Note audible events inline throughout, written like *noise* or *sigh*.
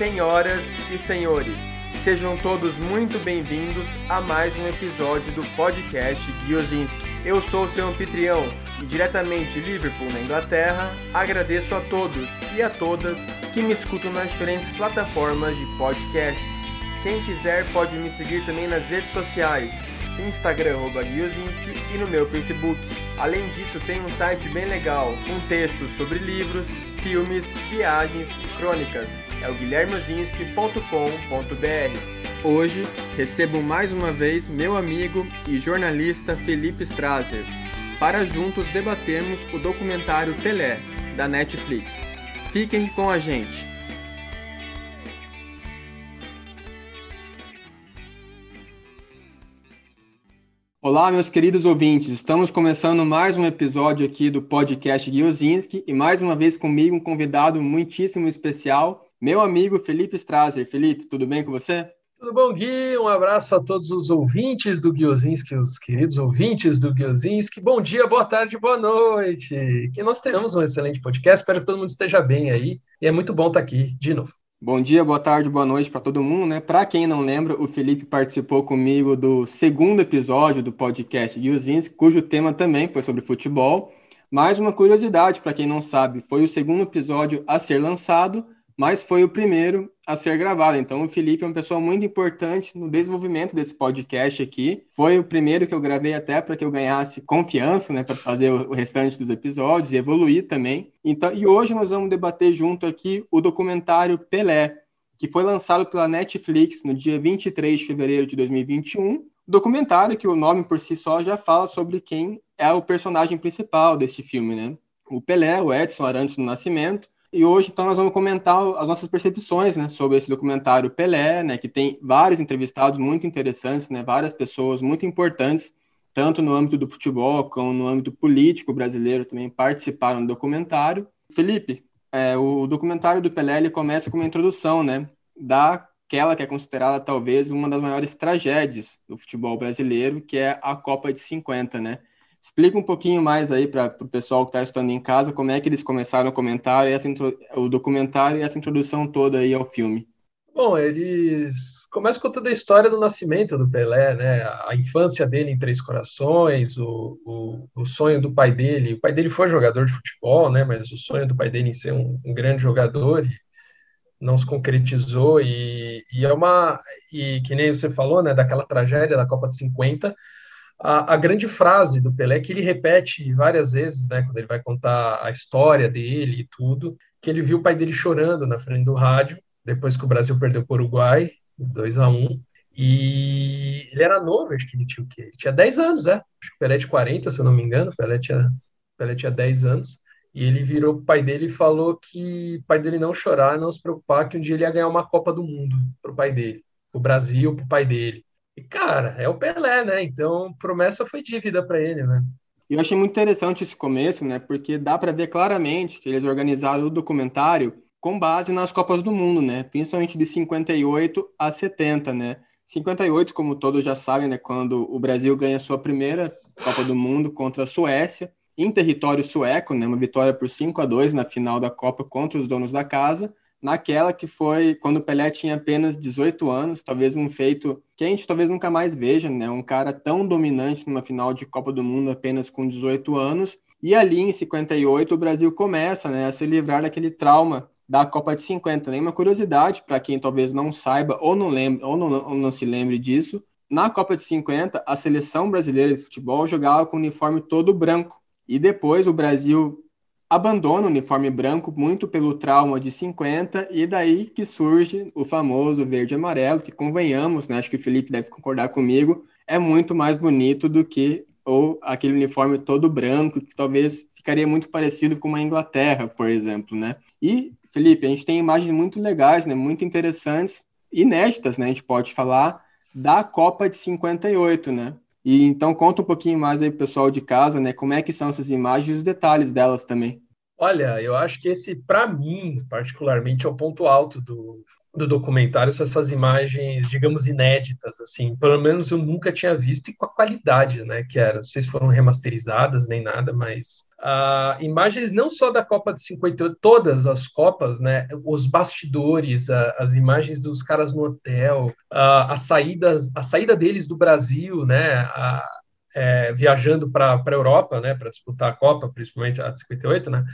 Senhoras e senhores, sejam todos muito bem-vindos a mais um episódio do podcast Giozinski. Eu sou seu anfitrião e diretamente de Liverpool, na Inglaterra, agradeço a todos e a todas que me escutam nas diferentes plataformas de podcasts. Quem quiser pode me seguir também nas redes sociais, Instagram Giozinski e no meu Facebook. Além disso, tem um site bem legal com textos sobre livros, filmes, viagens e crônicas. É o guilhermozinski.com.br. Hoje recebo mais uma vez meu amigo e jornalista Felipe Strasser para juntos debatermos o documentário Pelé da Netflix. Fiquem com a gente. Olá, meus queridos ouvintes. Estamos começando mais um episódio aqui do podcast Guiozinski e mais uma vez comigo um convidado muitíssimo especial, meu amigo Felipe Strasser. Felipe, tudo bem com você? Tudo bom, Gui? Um abraço a todos os ouvintes do Guiozinski, os queridos ouvintes do Guiozinski. Bom dia, boa tarde, boa noite. Que nós tenhamos um excelente podcast. Espero que todo mundo esteja bem aí. E é muito bom estar aqui de novo. Bom dia, boa tarde, boa noite para todo mundo, né? Para quem não lembra, o Felipe participou comigo do segundo episódio do podcast Guiozinski, cujo tema também foi sobre futebol. Mais uma curiosidade para quem não sabe, foi o segundo episódio a ser lançado, mas foi o primeiro a ser gravado. Então, o Felipe é uma pessoa muito importante no desenvolvimento desse podcast aqui. Foi o primeiro que eu gravei até para que eu ganhasse confiança, né, para fazer o restante dos episódios e evoluir também. Então, e hoje nós vamos debater junto aqui o documentário Pelé, que foi lançado pela Netflix no dia 23 de fevereiro de 2021. Documentário que o nome por si só já fala sobre quem é o personagem principal desse filme, né? O Pelé, o Edson Arantes do Nascimento, e hoje, então, nós vamos comentar as nossas percepções, né, sobre esse documentário Pelé, né, que tem vários entrevistados muito interessantes, né, várias pessoas muito importantes, tanto no âmbito do futebol como no âmbito político brasileiro também participaram do documentário. Felipe, é, o documentário do Pelé ele começa com uma introdução, né, daquela que é considerada talvez uma das maiores tragédias do futebol brasileiro, que é a Copa de 50, né? Explica um pouquinho mais aí para o pessoal que está estudando em casa como é que eles começaram a comentar essa, o documentário e essa introdução toda aí ao filme. Bom, eles começam contando a história do nascimento do Pelé, né? A infância dele em Três Corações, o, o, o, sonho do pai dele. O pai dele foi jogador de futebol, né? Mas o sonho do pai dele em ser um, um grande jogador não se concretizou e, e, é uma e que nem você falou, né? Daquela tragédia da Copa de 50 a, a, grande frase do Pelé, que ele repete várias vezes, né, quando ele vai contar a história dele e tudo, que ele viu o pai dele chorando na frente do rádio, depois que o Brasil perdeu para o Uruguai, 2 a 1 e ele era novo, acho que ele tinha o quê? Ele tinha 10 anos, né? Acho que o Pelé é de 40, se eu não me engano, o Pelé tinha, Pelé tinha 10 anos, e ele virou pro pai dele e falou que o pai dele não chorar, não se preocupar, que um dia ele ia ganhar uma Copa do Mundo pro pai dele, pro Brasil, pro pai dele. E, cara, é o Pelé, né? Então, promessa foi dívida para ele, né? E eu achei muito interessante esse começo, né? Porque dá para ver claramente que eles organizaram o documentário com base nas Copas do Mundo, né? Principalmente de 58 a 70, né? 58, como todos já sabem, né? Quando o Brasil ganha sua primeira Copa do Mundo contra a Suécia, em território sueco, né? Uma vitória por 5 a 2 na final da Copa contra os donos da casa naquela que foi quando o Pelé tinha apenas 18 anos, talvez um feito que a gente talvez nunca mais veja, né? Um cara tão dominante numa final de Copa do Mundo apenas com 18 anos. E ali em 58 o Brasil começa, né, a se livrar daquele trauma da Copa de 50. Nem uma curiosidade para quem talvez não saiba ou não lembre ou não, ou não se lembre disso. Na Copa de 50, a seleção brasileira de futebol jogava com o uniforme todo branco. E depois o Brasil abandona o uniforme branco muito pelo trauma de 50 e daí que surge o famoso verde e amarelo, que convenhamos, né, acho que o Felipe deve concordar comigo, é muito mais bonito do que ou aquele uniforme todo branco, que talvez ficaria muito parecido com uma Inglaterra, por exemplo, né? E Felipe, a gente tem imagens muito legais, né, muito interessantes, inéditas, né, a gente pode falar da Copa de 58, né? E então conta um pouquinho mais aí pessoal de casa, né? Como é que são essas imagens e os detalhes delas também. Olha, eu acho que esse, para mim, particularmente, é o ponto alto do, do documentário são essas imagens, digamos, inéditas, assim, pelo menos eu nunca tinha visto e com a qualidade, né, que era, não sei se foram remasterizadas nem nada, mas uh, imagens não só da Copa de 58, todas as Copas, né, os bastidores, as imagens dos caras no hotel, uh, as saídas, a saída deles do Brasil, né, é, viajando para a Europa, né, para disputar a Copa, principalmente a de 58, né,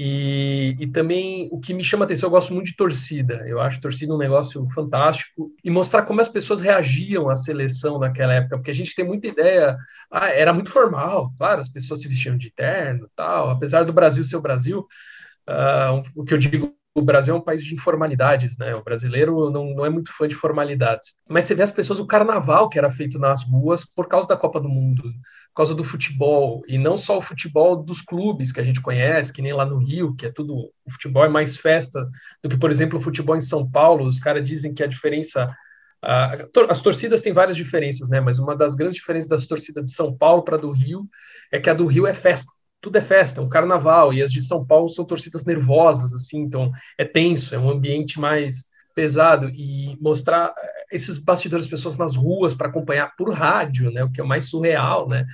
e, e, também o que me chama atenção, eu gosto muito de torcida. Eu acho torcida um negócio fantástico e mostrar como as pessoas reagiam à seleção naquela época, porque a gente tem muita ideia. Ah, era muito formal, claro, as pessoas se vestiam de terno, tal. Apesar do Brasil ser o Brasil, uh, o que eu digo o Brasil é um país de informalidades, né? O brasileiro não, não é muito fã de formalidades. Mas você vê as pessoas, o carnaval que era feito nas ruas por causa da Copa do Mundo, por causa do futebol, e não só o futebol dos clubes que a gente conhece, que nem lá no Rio, que é tudo. O futebol é mais festa do que, por exemplo, o futebol em São Paulo. Os caras dizem que a diferença. as torcidas têm várias diferenças, né? Mas uma das grandes diferenças das torcidas de São Paulo para do Rio é que a do Rio é festa tudo é festa, um carnaval, e as de São Paulo são torcidas nervosas, assim, então é tenso, é um ambiente mais pesado, e mostrar eh, esses bastidores, pessoas nas ruas para acompanhar por rádio, né, o que é mais surreal, né,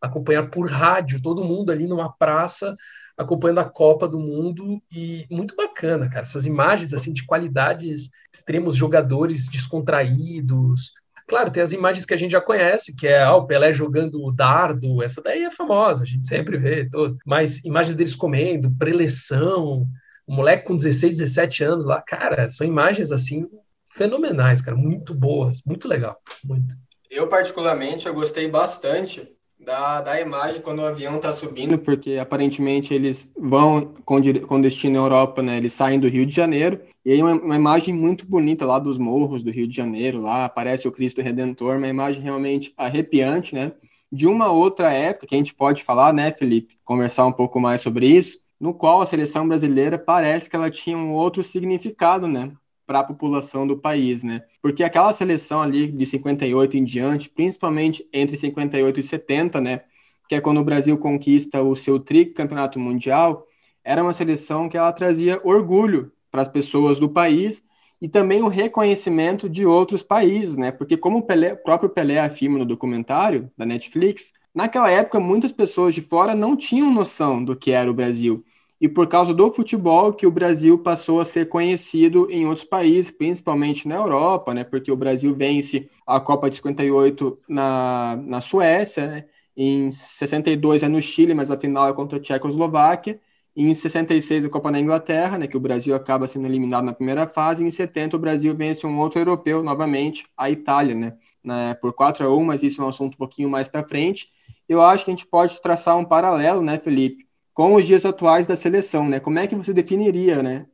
acompanhar por rádio, todo mundo ali numa praça, acompanhando a Copa do Mundo, e muito bacana, cara, essas imagens, assim, de qualidades extremos, jogadores descontraídos, Claro, tem as imagens que a gente já conhece, que é ah, o Pelé jogando o dardo, essa daí é famosa, a gente sempre vê, todo. mas imagens deles comendo, preleção, o moleque com 16, 17 anos lá, cara, são imagens assim fenomenais, cara, muito boas, muito legal, muito. Eu particularmente eu gostei bastante da, da imagem quando o avião está subindo, porque aparentemente eles vão com, com destino à Europa, né? Eles saem do Rio de Janeiro, e aí uma, uma, imagem muito bonita lá dos morros do Rio de Janeiro, lá aparece o Cristo Redentor, uma imagem realmente arrepiante, né? De uma outra época que a gente pode falar, né, Felipe? Conversar um pouco mais sobre isso, no qual a seleção brasileira parece que ela tinha um outro significado, né? para a população do país, né? Porque aquela seleção ali de 58 em diante, principalmente entre 58 e 70, né, que é quando o Brasil conquista o seu tricampeonato mundial, era uma seleção que ela trazia orgulho para as pessoas do país e também o reconhecimento de outros países, né? Porque como o, Pelé, o próprio Pelé afirma no documentário da Netflix, naquela época muitas pessoas de fora não tinham noção do que era o Brasil e por causa do futebol que o Brasil passou a ser conhecido em outros países, principalmente na Europa, né? Porque o Brasil vence a Copa de 58 na, na Suécia, né? Em 62 é no Chile, mas a final é contra a Tchecoslováquia. Em 66 a Copa na Inglaterra, né? Que o Brasil acaba sendo eliminado na primeira fase. Em 70 o Brasil vence um outro europeu novamente, a Itália, né? né por 4 a 1, mas isso é um assunto um pouquinho mais para frente. Eu acho que a gente pode traçar um paralelo, né, Felipe? com os dias atuais da seleção, né? Como é que você definiria, né,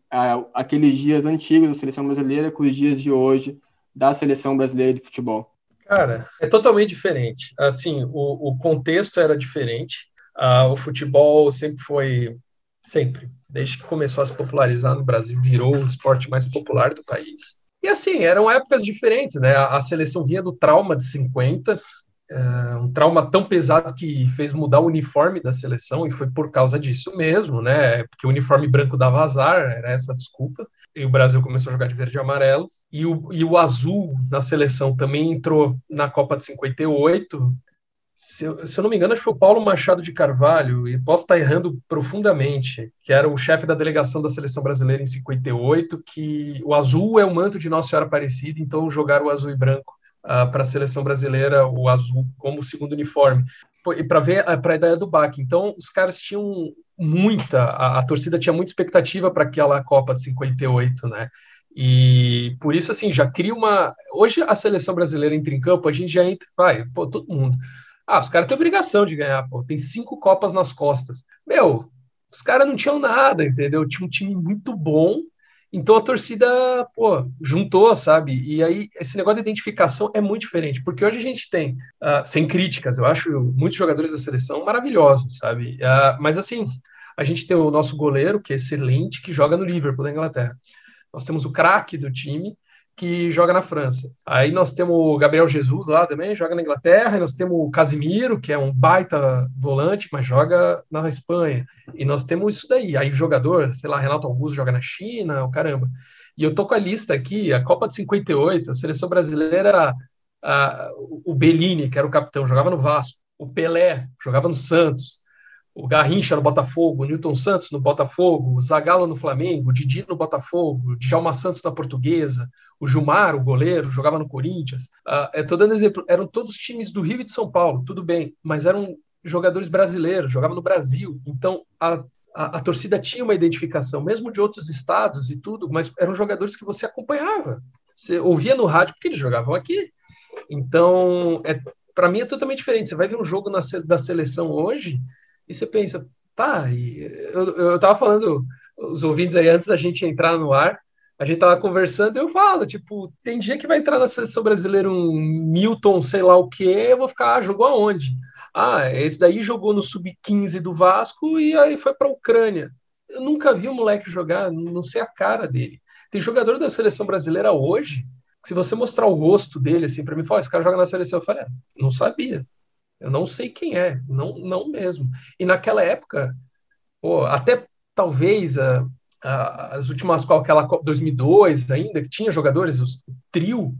aqueles dias antigos da seleção brasileira com os dias de hoje da seleção brasileira de futebol? Cara, é totalmente diferente. Assim, o, o contexto era diferente. Uh, o futebol sempre foi, sempre, desde que começou a se popularizar no Brasil, virou o esporte mais popular do país. E assim, eram épocas diferentes, né? A, seleção vinha do trauma de 50, é, um trauma tão pesado que fez mudar o uniforme da seleção, e foi por causa disso mesmo, né? Porque o uniforme branco dava azar, era essa a desculpa. E o Brasil começou a jogar de verde e amarelo. E o, e o azul na seleção também entrou na Copa de 58. Se eu, se eu não me engano, acho que foi o Paulo Machado de Carvalho, e posso estar errando profundamente, que era o chefe da delegação da seleção brasileira em 58, que o azul é o manto de Nossa Senhora Aparecida, então jogaram o azul e branco uh, para a seleção brasileira o azul como segundo uniforme. E para ver para a ideia do BAC. Então, os caras tinham muita, a, a torcida tinha muita expectativa para aquela Copa de 58, né? E por isso, assim, já cria uma. Hoje a seleção brasileira entra em campo, a gente já entra, vai, pô, todo mundo. Ah, os caras têm obrigação de ganhar, pô, tem cinco Copas nas costas. Meu, os caras não tinham nada, entendeu? Tinha um time muito bom então a torcida, pô, juntou, sabe? E aí esse negócio de identificação é muito diferente, porque hoje a gente tem, uh, sem críticas, eu acho muitos jogadores da seleção maravilhosos, sabe? Uh, mas assim, a gente tem o nosso goleiro, que é excelente, que joga no Liverpool da Inglaterra. Nós temos o craque do time, que joga na França. Aí nós temos o Gabriel Jesus lá também, joga na Inglaterra, e nós temos o Casimiro, que é um baita volante, mas joga na Espanha. E nós temos isso daí. Aí o jogador, sei lá, Renato Augusto joga na China, o caramba. E eu tô com a lista aqui, a Copa de 58, a seleção brasileira, a, o Bellini, que era o capitão, jogava no Vasco, o Pelé, jogava no Santos, o Garrincha no Botafogo, o Newton Santos no Botafogo, o Zagallo no Flamengo, o Didi no Botafogo, o Djalma Santos na Portuguesa, o Gilmar, o goleiro, jogava no Corinthians. Uh, eu tô dando exemplo, eram todos times do Rio e de São Paulo, tudo bem, mas eram jogadores brasileiros, jogavam no Brasil. Então, a, a, a, torcida tinha uma identificação, mesmo de outros estados e tudo, mas eram jogadores que você acompanhava. Você ouvia no rádio porque eles jogavam aqui. Então, é, para mim é totalmente diferente. Você vai ver um jogo na, da seleção hoje e você pensa, tá, eu, eu tava falando, os ouvintes aí, antes da gente entrar no ar, a gente tava conversando e eu falo, tipo, tem dia que vai entrar na seleção brasileira um Milton, sei lá o que, eu vou ficar, ah, jogou aonde? Ah, esse daí jogou no sub-15 do Vasco e aí foi para a Ucrânia. Eu nunca vi o moleque jogar, não sei a cara dele. Tem jogador da seleção brasileira hoje, se você mostrar o rosto dele assim para mim, fala, esse cara joga na seleção, eu falei, ah, não sabia. Eu não sei quem é, não, não mesmo. E naquela época, pô, até talvez a, a, as últimas, qual aquela 2002 ainda, que tinha jogadores, o trio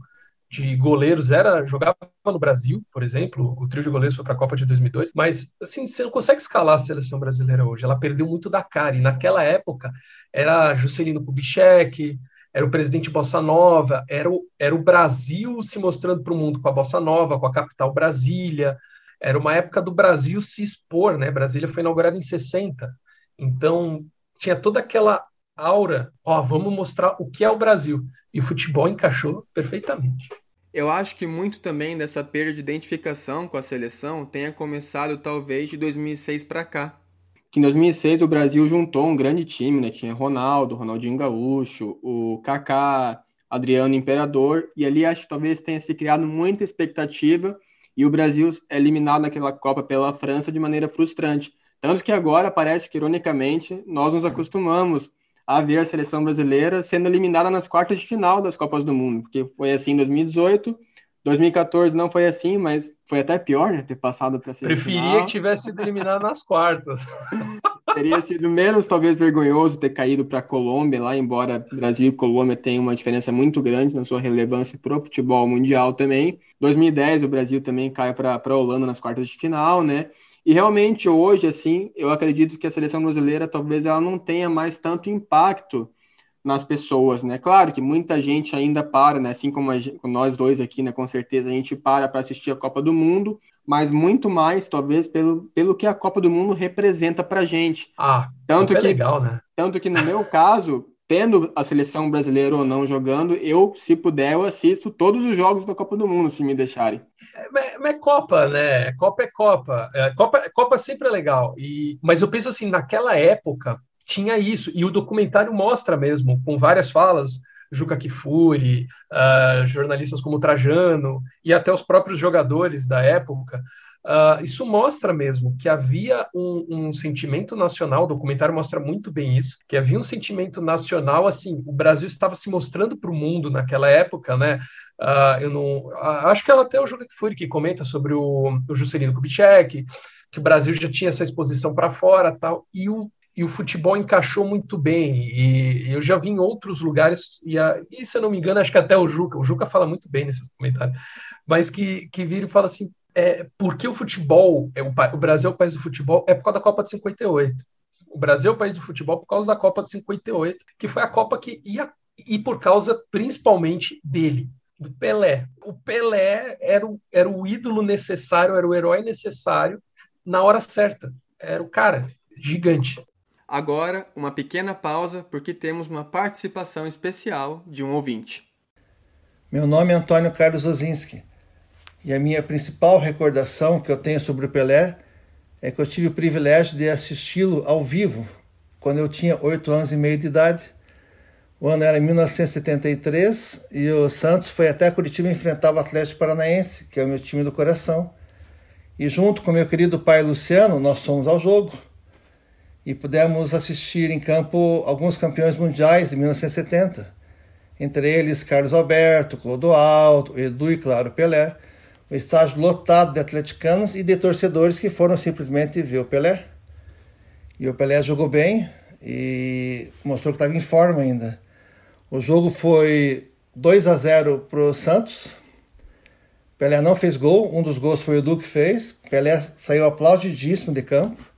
de goleiros era jogava no Brasil, por exemplo, o trio de goleiros foi para a Copa de 2002, mas assim, você não consegue escalar a seleção brasileira hoje, ela perdeu muito da cara, e naquela época era Juscelino Kubitschek, era o presidente Bossa Nova, era o, era o Brasil se mostrando para o mundo com a Bossa Nova, com a capital Brasília, era uma época do Brasil se expor, né? Brasília foi inaugurada em 60, então tinha toda aquela aura, ó, vamos mostrar o que é o Brasil, e o futebol encaixou perfeitamente. Eu acho que muito também dessa perda de identificação com a seleção tenha começado talvez de 2006 para cá. Que em 2006 o Brasil juntou um grande time, né? Tinha Ronaldo, Ronaldinho Gaúcho, o Kaká, Adriano Imperador, e ali acho que talvez tenha se criado muita expectativa e o Brasil é eliminado naquela Copa pela França de maneira frustrante. Tanto que agora parece que, ironicamente, nós nos acostumamos a ver a seleção brasileira sendo eliminada nas quartas de final das Copas do Mundo, porque foi assim em 2018, 2014 não foi assim, mas foi até pior, né, ter passado para ser Preferia que tivesse sido eliminado nas quartas. *laughs* Teria sido menos talvez vergonhoso ter caído para a Colômbia lá, embora Brasil e Colômbia tenham uma diferença muito grande na sua relevância para o futebol mundial também. 2010 o Brasil também cai para a Holanda nas quartas de final, né? E realmente hoje, assim, eu acredito que a seleção brasileira talvez ela não tenha mais tanto impacto nas pessoas, né? Claro que muita gente ainda para, né? Assim como, gente, nós dois aqui, né? Com certeza a gente para para assistir a Copa do Mundo, mas muito mais, talvez, pelo, pelo que a Copa do Mundo representa para gente. Ah, tanto é que legal, né? Tanto que no meu caso, tendo a seleção brasileira ou não jogando, eu, se puder, eu assisto todos os jogos da Copa do Mundo, se me deixarem. É, é Copa, né? Copa é Copa. É, Copa, Copa sempre é legal. E, mas eu penso assim, naquela época tinha isso, e o documentário mostra mesmo, com várias falas, Juca Kifuri, uh, jornalistas como Trajano, e até os próprios jogadores da época, Uh, isso mostra mesmo que havia um, um, sentimento nacional, o documentário mostra muito bem isso, que havia um sentimento nacional, assim, o Brasil estava se mostrando para o mundo naquela época, né? Uh, eu não, acho que é até o Júlio Fury que comenta sobre o, o Juscelino Kubitschek, que o Brasil já tinha essa exposição para fora tal, e o, e o futebol encaixou muito bem, e eu já vi em outros lugares, e, a, e se eu não me engano, acho que até o Juca, o Juca fala muito bem nesse documentário, mas que, que vira e fala assim, é, porque o futebol, é o, o, Brasil é o país do futebol, é por causa da Copa de 58. O Brasil é o país do futebol por causa da Copa de 58, que foi a Copa que ia e por causa principalmente dele, do Pelé. O Pelé era o, era o ídolo necessário, era o herói necessário na hora certa. Era o cara gigante. Agora, uma pequena pausa, porque temos uma participação especial de um ouvinte. Meu nome é Antônio Carlos Ozinski. E a minha principal recordação que eu tenho sobre o Pelé é que eu tive o privilégio de assisti-lo ao vivo quando eu tinha oito anos e meio de idade. O ano era 1973 e o Santos foi até Curitiba enfrentar o Atlético Paranaense, que é o meu time do coração. E junto com meu querido pai Luciano, nós fomos ao jogo e pudemos assistir em campo alguns campeões mundiais de 1970, entre eles Carlos Alberto, Clodoaldo, Edu e claro Pelé o estádio lotado de atleticanos e de torcedores que foram simplesmente ver o Pelé. E o Pelé jogou bem e mostrou que estava em forma ainda. O jogo foi 2 a 0 para o Santos. Pelé não fez gol, um dos gols foi o Edu que fez. Pelé saiu aplaudidíssimo de campo.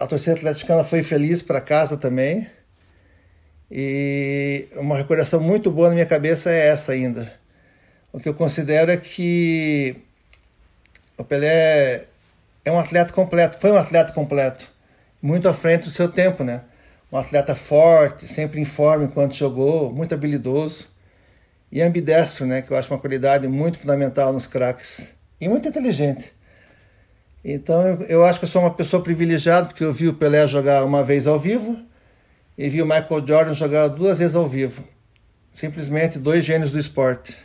A torcida atleticana foi feliz para casa também. E uma recordação muito boa na minha cabeça é essa ainda. O que eu considero é que o Pelé é um atleta completo, foi um atleta completo, muito à frente do seu tempo, né? Um atleta forte, sempre em forma enquanto jogou, muito habilidoso e ambidestro, né? Que eu acho uma qualidade muito fundamental nos craques e muito inteligente. Então eu, eu acho que eu sou uma pessoa privilegiada porque eu vi o Pelé jogar uma vez ao vivo e vi o Michael Jordan jogar duas vezes ao vivo. Simplesmente dois gênios do esporte.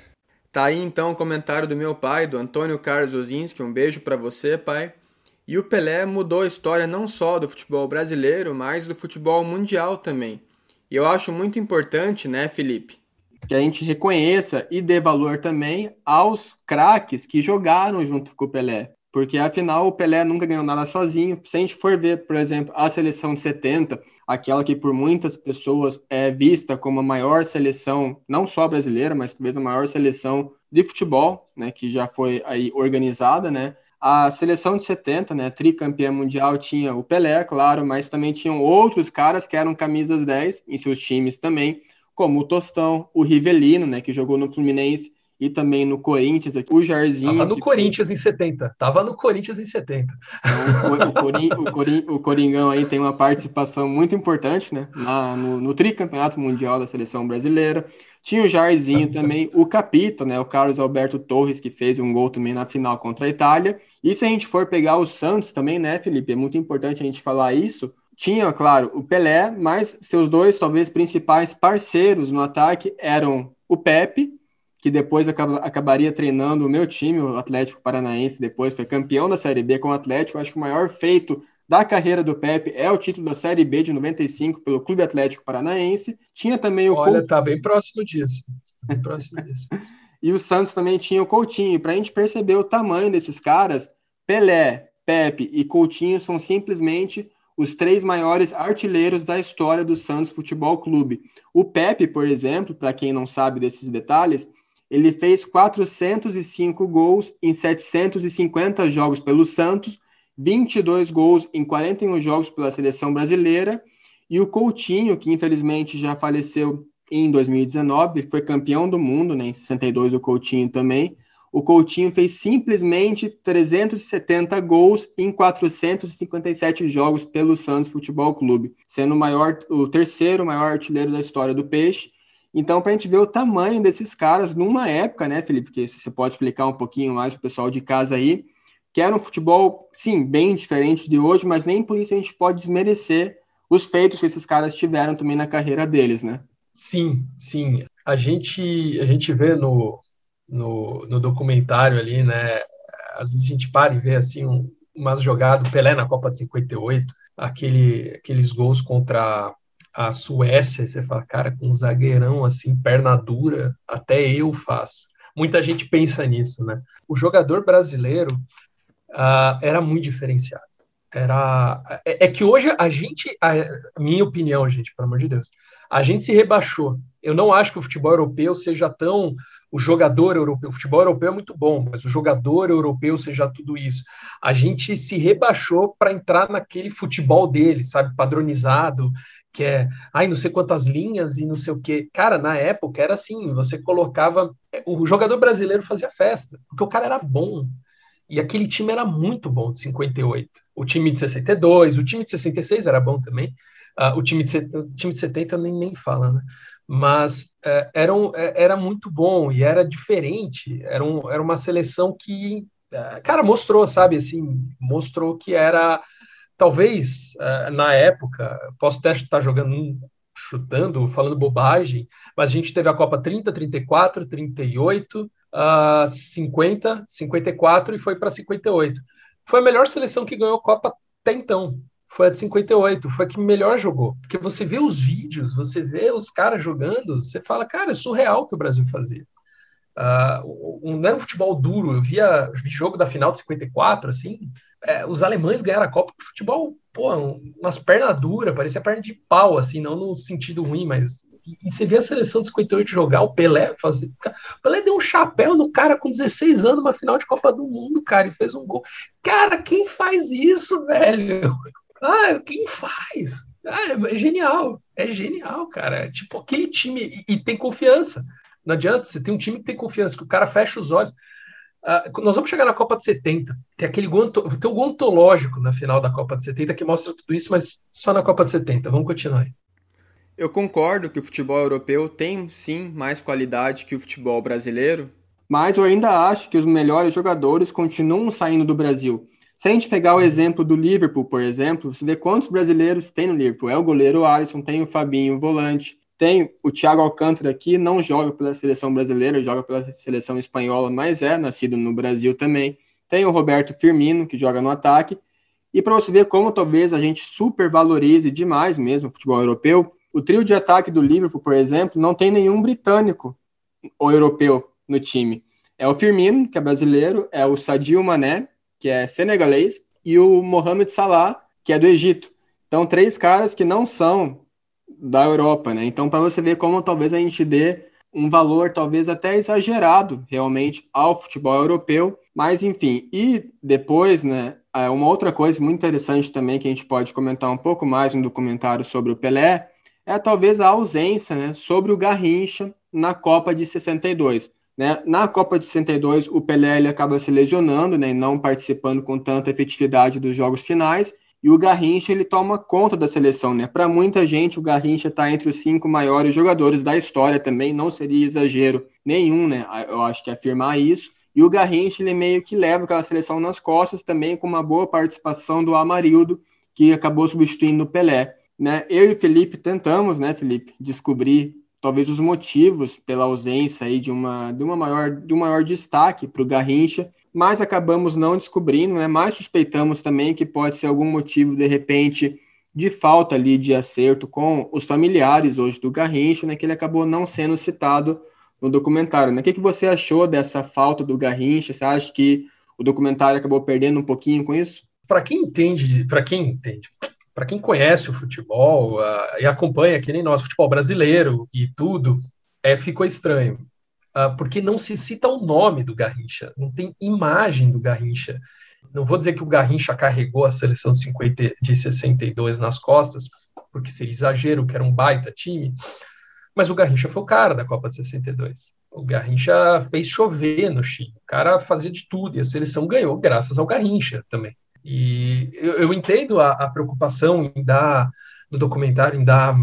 Tá aí então o comentário do meu pai, do Antônio Carlos Ozinski. Um beijo para você, pai. E o Pelé mudou a história não só do futebol brasileiro, mas do futebol mundial também. E eu acho muito importante, né, Felipe, que a gente reconheça e dê valor também aos craques que jogaram junto com o Pelé. Porque afinal o Pelé nunca ganhou nada sozinho. Se a gente for ver, por exemplo, a seleção de 70, aquela que por muitas pessoas é vista como a maior seleção, não só brasileira, mas talvez a maior seleção de futebol, né, que já foi aí organizada, né? A seleção de 70, né, tricampeã mundial, tinha o Pelé, claro, mas também tinham outros caras que eram camisas 10 em seus times também, como o Tostão, o Rivelino, né, que jogou no Fluminense e também no Corinthians, o Jairzinho. Tava no Corinthians em 70. Tava no Corinthians em 70. Então, o, o, o, Coringão aí tem uma participação muito importante, né? Na, no, no tricampeonato mundial da seleção brasileira. Tinha o Jairzinho também, o Capita, né? O Carlos Alberto Torres, que fez um gol também na final contra a Itália. E se a gente for pegar o Santos também, né, Felipe? É muito importante a gente falar isso. Tinha, claro, o Pelé, mas seus dois, talvez, principais parceiros no ataque eram o Pepe, que depois acaba, acabaria treinando o meu time, o Atlético Paranaense, depois foi campeão da Série B com o Atlético. Acho que o maior feito da carreira do Pepe é o título da Série B de 95 pelo Clube Atlético Paranaense. Tinha também o. Olha, Coutinho. tá bem próximo disso. Tá bem próximo disso. *laughs* e o Santos também tinha o Coutinho. Para a gente perceber o tamanho desses caras, Pelé, Pepe e Coutinho são simplesmente os três maiores artilheiros da história do Santos Futebol Clube. O Pepe, por exemplo, para quem não sabe desses detalhes, ele fez 405 gols em 750 jogos pelo Santos 22 gols em 41 jogos pela seleção brasileira. E o Coutinho, que infelizmente já faleceu em 2019, foi campeão do mundo, né? Em 62 o Coutinho também. O Coutinho fez simplesmente 370 gols em 457 jogos pelo Santos Futebol Clube, sendo maior, o terceiro maior artilheiro da história do Peixe. Então, para a gente ver o tamanho desses caras numa época, né, Felipe? Que você pode explicar um pouquinho mais para o pessoal de casa aí, que era um futebol, sim, bem diferente de hoje, mas nem por isso a gente pode desmerecer os feitos que esses caras tiveram também na carreira deles, né? Sim, sim. A gente, a gente vê no, no, no documentário ali, né? Às vezes a gente para e vê assim um, umas jogadas, Pelé na Copa de 58, aquele, aqueles gols contra a Suécia, você fala, cara, com um zagueirão assim, perna dura, até eu faço. Muita gente pensa nisso, né? O jogador brasileiro, uh, era muito diferenciado. Era, é, é, que hoje a gente, a minha opinião, gente, pelo amor de Deus, a gente se rebaixou. Eu não acho que o futebol europeu seja tão o jogador europeu. O futebol europeu é muito bom, mas o jogador europeu seja tudo isso. A gente se rebaixou para entrar naquele futebol dele, sabe, padronizado, que é, ai, não sei quantas linhas e não sei o quê. Cara, na época era assim, você colocava, o jogador brasileiro fazia festa, porque o cara era bom. E aquele time era muito bom de 58. O time de 62, o time de 66 era bom também. Uh, o, time de, o time de 70 nem, nem fala, né? Mas uh, era, um, é, era muito bom e era diferente. Era, um, era uma seleção que, uh, cara, mostrou, sabe? Assim, mostrou que era, talvez, uh, na época, posso até estar jogando, chutando, falando bobagem, mas a gente teve a Copa 30, 34, 38, uh, 50, 54 e foi para 58. Foi a melhor seleção que ganhou a Copa até então. Foi a de 58, foi a que melhor jogou. Porque você vê os vídeos, você vê os caras jogando, você fala, cara, é surreal o que o Brasil fazia. Uh, não era um futebol duro, eu via vi jogo da final de 54, assim, é, os alemães ganharam a Copa de futebol, pô, umas pernas duras, parecia perna de pau, assim, não no sentido ruim, mas E, e, você vê a seleção de 58 jogar, o Pelé fazer. O Pelé deu um chapéu no cara com 16 anos, numa final de Copa do Mundo, cara, e fez um gol. Cara, quem faz isso, velho? *laughs* Ah, quem faz? Ah, é genial, é genial, cara. Tipo, aquele time. E, e tem confiança. Não adianta, você tem um time que tem confiança, que o cara fecha os olhos. Uh, nós vamos chegar na Copa de 70. Tem aquele gol, tem um gol ontológico na final da Copa de 70 que mostra tudo isso, mas só na Copa de 70. Vamos continuar aí. Eu concordo que o futebol europeu tem sim mais qualidade que o futebol brasileiro, mas eu ainda acho que os melhores jogadores continuam saindo do Brasil. Se a gente pegar o exemplo do Liverpool, por exemplo, você vê quantos brasileiros tem no Liverpool. É o goleiro Alisson, tem o Fabinho, o volante, tem o Thiago Alcântara que não joga pela seleção brasileira, joga pela seleção espanhola, mas é nascido no Brasil também. Tem o Roberto Firmino, que joga no ataque. E para você ver como talvez a gente supervalorize demais mesmo o futebol europeu, o trio de ataque do Liverpool, por exemplo, não tem nenhum britânico ou europeu no time. É o Firmino, que é brasileiro, é o Sadio Mané, que é senegalês, e o Mohamed Salah, que é do Egito. Então, três caras que não são da Europa, né? Então, para você ver como talvez a gente dê um valor talvez até exagerado realmente ao futebol europeu, mas enfim. E depois, né, é uma outra coisa muito interessante também que a gente pode comentar um pouco mais no documentário sobre o Pelé, é talvez a ausência, né, sobre o Garrincha na Copa de 62. Né? Na Copa de 62, o Pelé ele acaba se lesionando, né, e não participando com tanta efetividade dos jogos finais, e o Garrincha ele toma conta da seleção, né? Para muita gente, o Garrincha está entre os cinco maiores jogadores da história também, não seria exagero nenhum, né? Eu acho que afirmar isso. E o Garrincha ele meio que leva aquela seleção nas costas também com uma boa participação do Amarildo, que acabou substituindo o Pelé, né? Eu e o Felipe tentamos, né, Felipe, descobrir talvez os motivos pela ausência aí de uma de uma maior de um maior destaque para o Garrincha mas acabamos não descobrindo, né? Mas suspeitamos também que pode ser algum motivo, de repente, de falta ali de acerto com os familiares hoje do Garrincha, né? Que ele acabou não sendo citado no documentário. Né? O que, que você achou dessa falta do Garrincha? Você acha que o documentário acabou perdendo um pouquinho com isso? Para quem entende, para quem entende, para quem conhece o futebol uh, e acompanha que nem nós, futebol brasileiro e tudo, é, ficou estranho porque não se cita o nome do Garrincha, não tem imagem do Garrincha. Não vou dizer que o Garrincha carregou a seleção de, 50, de 62 nas costas, porque seria exagero, que era um baita time, mas o Garrincha foi o cara da Copa de 62. O Garrincha fez chover no Chile. O cara fazia de tudo e a seleção ganhou graças ao Garrincha também. E eu, eu entendo a, a, preocupação em dar, do documentário, em dar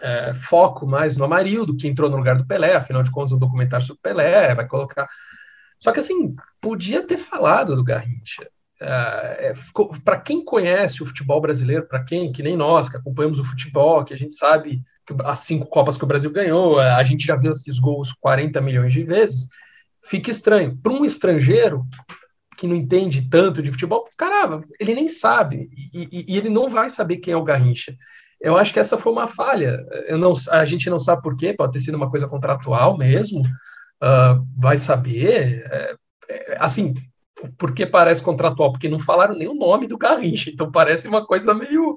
é, foco mais no Amarildo, que entrou no lugar do Pelé, afinal de contas, um documentário sobre o Pelé, vai colocar. Só que, assim, podia ter falado do Garrincha. É, é para quem conhece o futebol brasileiro, para quem, que nem nós, que acompanhamos o futebol, que a gente sabe que as cinco Copas que o Brasil ganhou, a gente já viu esses gols 40 milhões de vezes, fica estranho. Para um estrangeiro que não entende tanto de futebol, caramba, ele nem sabe, e, e, e ele não vai saber quem é o Garrincha. Eu acho que essa foi uma falha. Não, a gente não sabe por quê, pode ter sido uma coisa contratual mesmo. Uh, vai saber. É, é, assim, por que parece contratual? Porque não falaram nem o nome do Garrincha, então parece uma coisa meio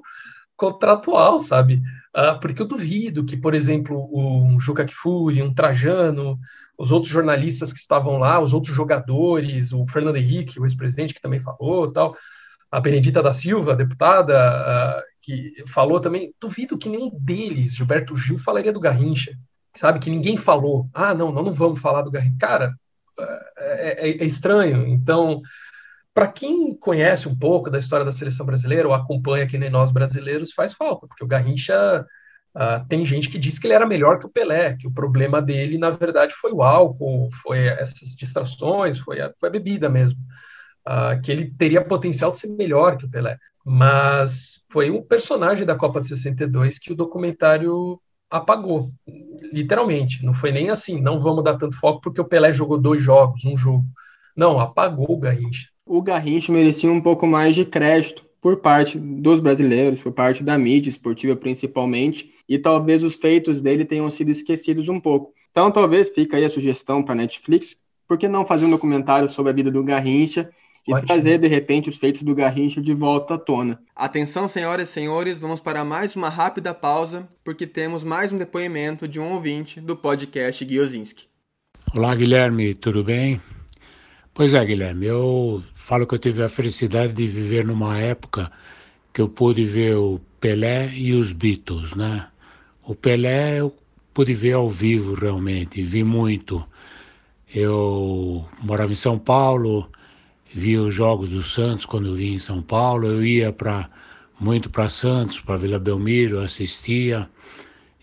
contratual, sabe? Uh, porque eu duvido que, por exemplo, um Juca Kfouri, um Trajano, os outros jornalistas que estavam lá, os outros jogadores, o Fernando Henrique, o ex-presidente que também falou, tal, a Benedita da Silva, deputada, uh, que falou também, duvido que nenhum deles, Gilberto Gil, falaria do Garrincha, sabe? Que ninguém falou. Ah, não, nós não vamos falar do Garrincha. Cara, é, é, é estranho. Então, para quem conhece um pouco da história da seleção brasileira ou acompanha que nem nós brasileiros, faz falta, porque o Garrincha Uh, tem gente que diz que ele era melhor que o Pelé, que o problema dele, na verdade, foi o álcool, foi essas distrações, foi a, foi a bebida mesmo. Uh, que ele teria potencial de ser melhor que o Pelé mas foi um personagem da Copa de 62 que o documentário apagou, literalmente. Não foi nem assim, não vamos dar tanto foco porque o Pelé jogou dois jogos, um jogo. Não, apagou o Garrincha. O Garrincha merecia um pouco mais de crédito por parte dos brasileiros, por parte da mídia esportiva principalmente, e talvez os feitos dele tenham sido esquecidos um pouco. Então, talvez fica aí a sugestão para Netflix, por que não fazer um documentário sobre a vida do Garrincha e Ótimo. trazer, de repente, os feitos do Garrincha de volta à tona. Atenção, senhoras e senhores, vamos para mais uma rápida pausa, porque temos mais um depoimento de um ouvinte do podcast Guiozinski. Olá, Guilherme, tudo bem? Pois é, Guilherme, eu falo que eu tive a felicidade de viver numa época que eu pude ver o Pelé e os Beatles, né? O Pelé eu pude ver ao vivo realmente, vi muito. Eu morava em São Paulo, via os jogos do Santos quando eu vim em São Paulo, eu ia para muito para Santos, para Vila Belmiro, assistia.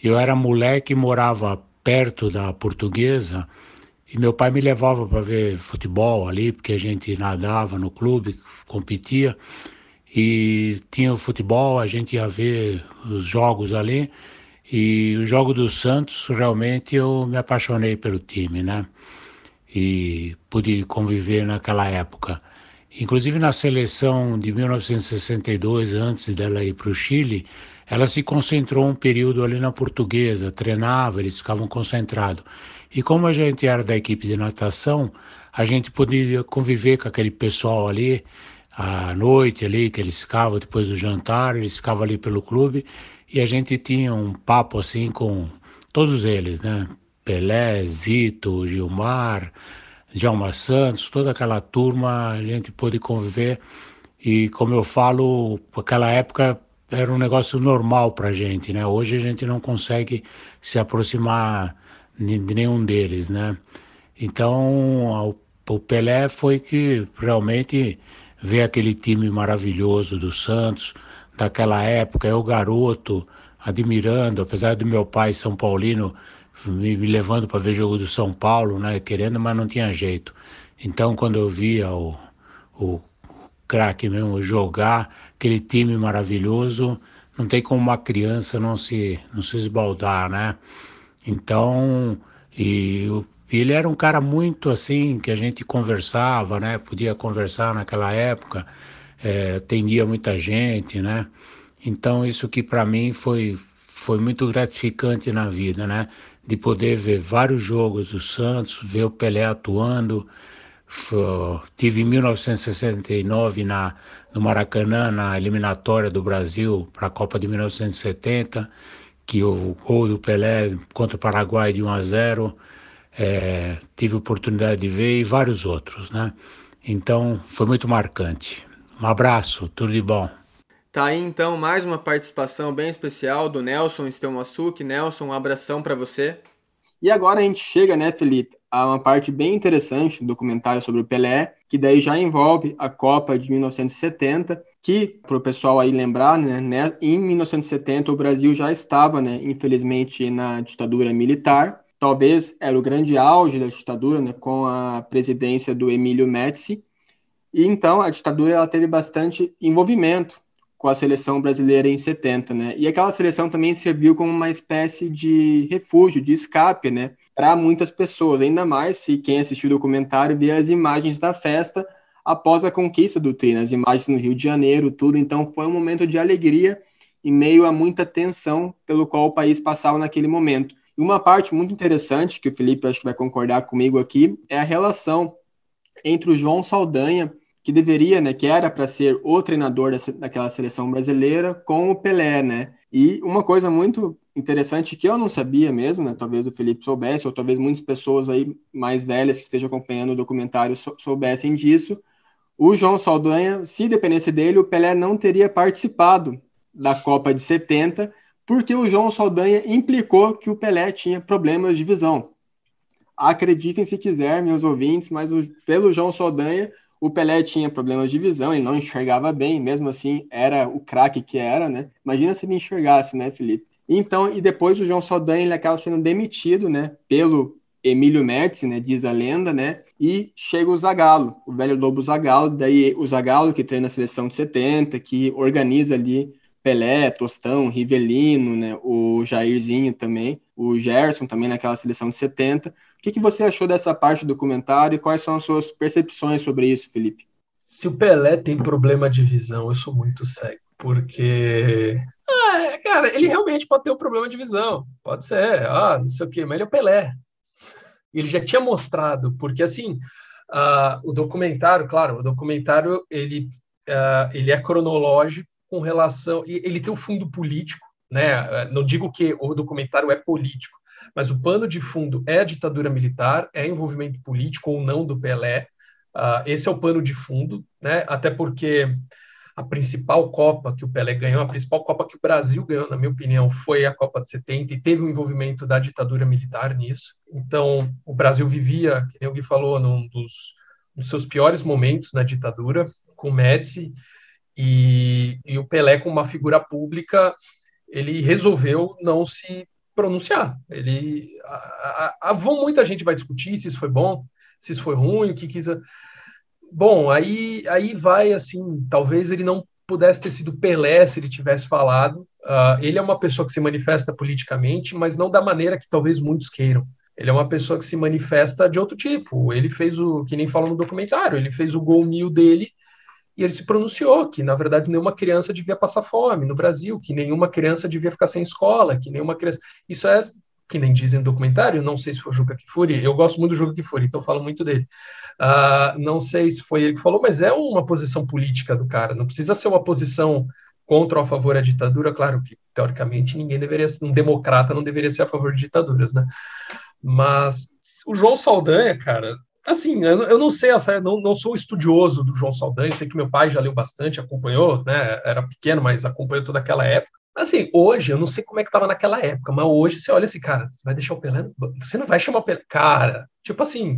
Eu era moleque e morava perto da Portuguesa e meu pai me levava para ver futebol ali, porque a gente nadava no clube, competia. E tinha o futebol, a gente ia ver os jogos ali. E o jogo do Santos, realmente eu me apaixonei pelo time, né? E pude conviver naquela época. Inclusive na seleção de 1962, antes dela ir para o Chile, ela se concentrou um período ali na portuguesa, treinava, eles ficavam concentrados. E como a gente era da equipe de natação, a gente podia conviver com aquele pessoal ali à noite ali, que eles ficavam depois do jantar, eles ficavam ali pelo clube e a gente tinha um papo assim com todos eles, né? Pelé, Zito, Gilmar, Djalma Santos, toda aquela turma, a gente pôde conviver e como eu falo, aquela época era um negócio normal para gente, né? Hoje a gente não consegue se aproximar de nenhum deles, né? Então, o Pelé foi que realmente vê aquele time maravilhoso do Santos, daquela época, eu garoto, admirando, apesar do meu pai São Paulino me, levando para ver jogo do São Paulo, né, querendo, mas não tinha jeito. Então, quando eu via o, o craque mesmo jogar, aquele time maravilhoso, não tem como uma criança não se, não se esbaldar, né? Então, e ele era um cara muito assim, que a gente conversava, né? Podia conversar naquela época, é, atendia muita gente, né? Então, isso que para mim foi, foi muito gratificante na vida, né? De poder ver vários jogos do Santos, ver o Pelé atuando. Tive em 1969 na, no Maracanã, na eliminatória do Brasil para a Copa de 1970 que o gol do Pelé contra o Paraguai de 1 a 0, é, tive oportunidade de ver e vários outros, né? Então foi muito marcante. Um abraço, tudo de bom. Tá aí então mais uma participação bem especial do Nelson Estelmassuque. Nelson, um abração para você. E agora a gente chega, né, Felipe, a uma parte bem interessante do documentário sobre o Pelé, que daí já envolve a Copa de 1970 que, para o pessoal aí lembrar, né, né, em 1970 o Brasil já estava, né, infelizmente, na ditadura militar. Talvez era o grande auge da ditadura, né, com a presidência do Emílio Médici. E então a ditadura ela teve bastante envolvimento com a seleção brasileira em 70, né? E aquela seleção também serviu como uma espécie de refúgio, de escape, né, para muitas pessoas. Ainda mais se quem assistiu o documentário vê as imagens da festa após a conquista do Tri, as imagens no Rio de Janeiro, tudo. Então foi um momento de alegria em meio a muita tensão pelo qual o país passava naquele momento. E uma parte muito interessante, que o Felipe acho que vai concordar comigo aqui, é a relação entre o João Saldanha, que deveria, né, que era para ser o treinador daquela seleção brasileira, com o Pelé, né? E uma coisa muito interessante que eu não sabia mesmo, né? Talvez o Felipe soubesse, ou talvez muitas pessoas aí mais velhas que estejam acompanhando o documentário soubessem disso, o João Saldanha, se dependesse dele, o Pelé não teria participado da Copa de 70, porque o João Saldanha implicou que o Pelé tinha problemas de visão. Acreditem se quiser, meus ouvintes, mas o, pelo João Saldanha, o Pelé tinha problemas de visão, ele não enxergava bem, mesmo assim era o craque que era, né? Imagina se ele enxergasse, né, Felipe? Então, e depois o João Saldanha ele acaba sendo demitido, né, pelo Emílio Médici, né, diz a lenda, né, e chega o Zagallo, o velho Lobo Zagallo, daí o Zagallo que treina a seleção de 70, que organiza ali Pelé, Tostão, Rivelino, né, o Jairzinho também, o Gerson também naquela seleção de 70. Que, que você achou dessa parte do documentário e quais são as suas percepções sobre isso, Felipe? Se o Pelé tem problema de visão, eu sou muito cego, porque ah, cara, ele realmente pode ter um problema de visão. Pode ser, ah, não sei o quê, mas ele é o Pelé ele já tinha mostrado, porque assim, Uh, o documentário, claro, o documentário ele, uh, ele é cronológico com relação. Ele tem um fundo político, né? Não digo que o documentário é político, mas o pano de fundo é a ditadura militar, é envolvimento político ou não do Pelé. Uh, esse é o pano de fundo, né? Até porque a principal Copa que o Pelé ganhou, a principal Copa que o Brasil ganhou, na minha opinião, foi a Copa de 70 e teve um envolvimento da ditadura militar nisso. Então, o Brasil vivia, que nem Gui falou, num dos, dos seus piores momentos na ditadura, com Médici, e, e o Pelé, como uma figura pública, ele resolveu não se pronunciar. Ele, a, a, a, muita gente vai discutir se isso foi bom, se isso foi ruim, o que quis. Bom, aí, aí vai assim, talvez ele não pudesse ter sido Pelé se ele tivesse falado. Uh, ele é uma pessoa que se manifesta politicamente, mas não da maneira que talvez muitos queiram. Ele é uma pessoa que se manifesta de outro tipo. Ele fez o, que nem fala no documentário, ele fez o gol mil dele e ele se pronunciou que, na verdade, nenhuma criança devia passar fome no Brasil, que nenhuma criança devia ficar sem escola, que nenhuma criança. Isso é, que nem dizem no documentário, não sei se foi o Juca Kifuri, eu gosto muito do Juca Kifuri, então falo muito dele. Uh, não sei se foi ele que falou, mas é uma posição política do cara, não precisa ser uma posição contra ou a favor da ditadura, claro que teoricamente ninguém deveria um democrata não deveria ser a favor de ditaduras, né? Mas o João Saldanha, cara, assim, eu, não sei, não, não sou estudioso do João Saldanha, sei que meu pai já leu bastante, acompanhou, né? Era pequeno, mas acompanhou toda aquela época. Assim, hoje, eu não sei como é que tava naquela época, mas hoje você olha assim, cara, você vai deixar o Pelé? Você não vai chamar o Pelé? Cara, tipo assim,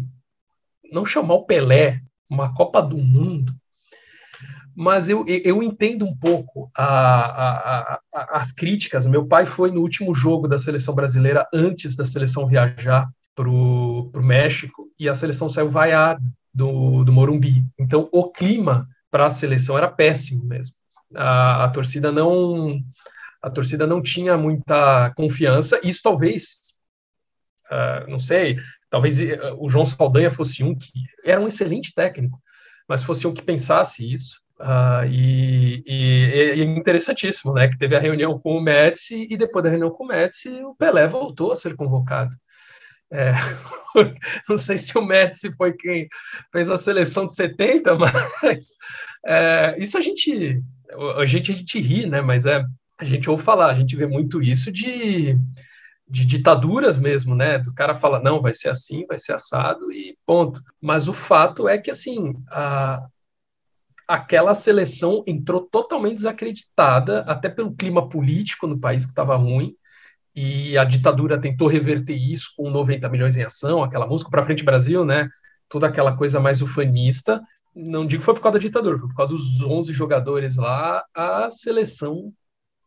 não chamar o Pelé uma Copa do Mundo, mas eu, eu entendo um pouco a, a, a, as críticas. Meu pai foi no último jogo da seleção brasileira antes da seleção viajar para o México e a seleção saiu vaiada do, do Morumbi. Então, o clima para a seleção era péssimo mesmo. A, a torcida não a torcida não tinha muita confiança. Isso talvez, uh, não sei, Talvez eh, o João Saldanha fosse um que era um excelente técnico, mas fosse um que pensasse isso. Uh, e, e, e, é interessantíssimo, né? Que teve a reunião com o Médici e depois da reunião com o Médici, o Pelé voltou a ser convocado. É, *laughs* não sei se o Médici foi quem fez a seleção de 70, *laughs* mas é, isso a gente, a gente a gente ri, né? Mas é a gente ouve falar, a gente vê muito isso de de ditaduras mesmo, né? Do cara fala, não, vai ser assim, vai ser assado e ponto. Mas o fato é que, assim, a, aquela seleção entrou totalmente desacreditada, até pelo clima político no país que estava ruim, e a ditadura tentou reverter isso com 90 milhões em ação, aquela música para frente Brasil, né? Toda aquela coisa mais ufanista. Não digo que foi por causa da ditadura, foi por causa dos 11 jogadores lá, a seleção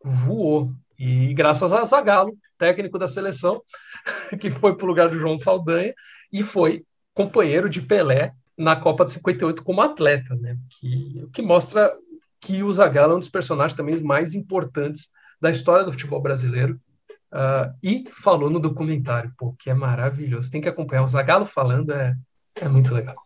voou. E graças a Zagallo, técnico da seleção, *laughs* que foi para o lugar do João Saldanha e foi companheiro de Pelé na Copa de 58 como atleta, né? Que, que mostra que o Zagallo é um dos personagens também mais importantes da história do futebol brasileiro. Uh, e falou no documentário, pô, que é maravilhoso. Tem que acompanhar. O Zagallo falando é, é muito legal.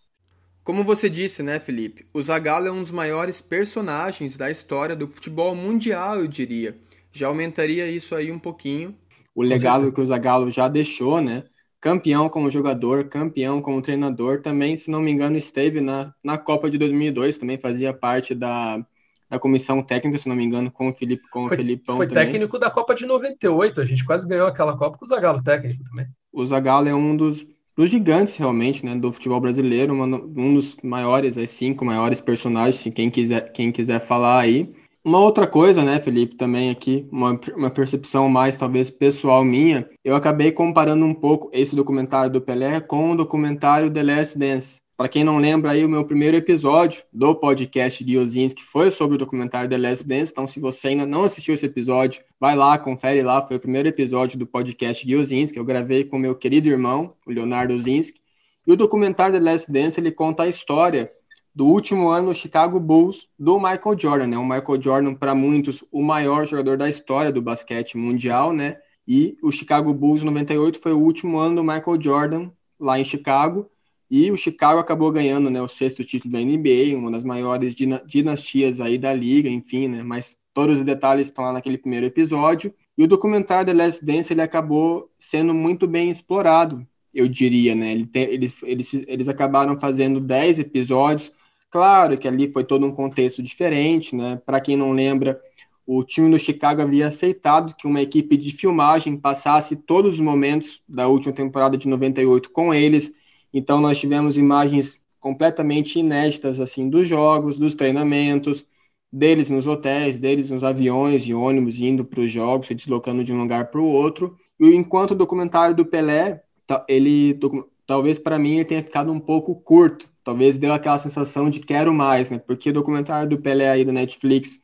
Como você disse, né, Felipe? O Zagallo é um dos maiores personagens da história do futebol mundial, eu diria já aumentaria isso aí um pouquinho. O legado que o Zagallo já deixou, né? Campeão como jogador, campeão como treinador, também, se não me engano, esteve na, na Copa de 2002, também fazia parte da, da comissão técnica, se não me engano, com o Felipe, com foi, o Felipão Foi também. técnico da Copa de 98, a gente quase ganhou aquela Copa com o Zagallo técnico também. O Zagallo é um dos, dos gigantes, realmente, né, do futebol brasileiro, uma, um dos maiores, as cinco maiores personagens, quem quiser, quem quiser falar aí. Uma outra coisa, né, Felipe, também aqui, uma, uma percepção mais talvez pessoal minha, eu acabei comparando um pouco esse documentário do Pelé com o documentário The Last Dance. Para quem não lembra aí, o meu primeiro episódio do podcast de Ozinski foi sobre o documentário The Last Dance. Então, se você ainda não assistiu esse episódio, vai lá, confere lá. Foi o primeiro episódio do podcast de Ozinski. Eu gravei com meu querido irmão, o Leonardo Ozinski. E o documentário The Last Dance, ele conta a história do último ano no Chicago Bulls do Michael Jordan, né? O Michael Jordan, para muitos, o maior jogador da história do basquete mundial, né? E o Chicago Bulls 98 foi o último ano do Michael Jordan lá em Chicago. E o Chicago acabou ganhando, né, o sexto título da NBA, uma das maiores dinastias aí da liga, enfim, né? Mas todos os detalhes estão lá naquele primeiro episódio. E o documentário The Last Dance ele acabou sendo muito bem explorado eu diria, né? Ele tem, eles, eles, eles acabaram fazendo 10 episódios. Claro que ali foi todo um contexto diferente, né? Para quem não lembra, o time do Chicago havia aceitado que uma equipe de filmagem passasse todos os momentos da última temporada de 98 com eles. Então nós tivemos imagens completamente inéditas assim dos jogos, dos treinamentos, deles nos hotéis, deles nos aviões e ônibus indo para os jogos, se deslocando de um lugar para o outro. E enquanto o documentário do Pelé, ele talvez para mim ele tenha ficado um pouco curto, talvez deu aquela sensação de quero mais, né? Porque o documentário do Pelé aí da Netflix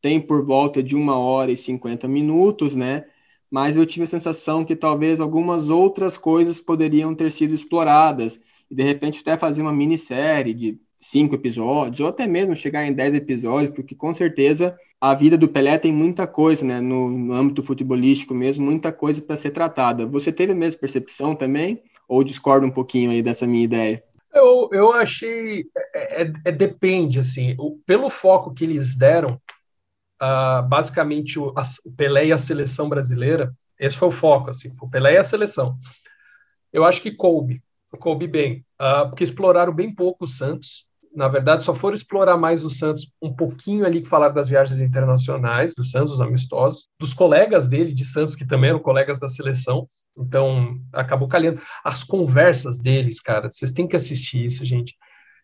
tem por volta de uma hora e 50 minutos, né? Mas eu tive a sensação que talvez algumas outras coisas poderiam ter sido exploradas, e de repente até fazer uma minissérie de cinco episódios, ou até mesmo chegar em dez episódios, porque com certeza a vida do Pelé tem muita coisa, né? No, no âmbito futebolístico mesmo, muita coisa para ser tratada. Você teve a mesma percepção também? Ou discorda um pouquinho aí dessa minha ideia? Eu, eu achei. É, é, é depende, assim. O, pelo foco que eles deram, uh, basicamente o, a, o Pelé e a seleção brasileira, esse foi o foco, assim, o Pelé e a seleção. Eu acho que coube, coube bem, uh, porque exploraram bem pouco o Santos. Na verdade, só foram explorar mais o Santos um pouquinho ali que falaram das viagens internacionais, do Santos, os amistosos, dos colegas dele de Santos, que também eram colegas da seleção. Então, acabou calhando. As conversas deles, cara, vocês têm que assistir isso, gente.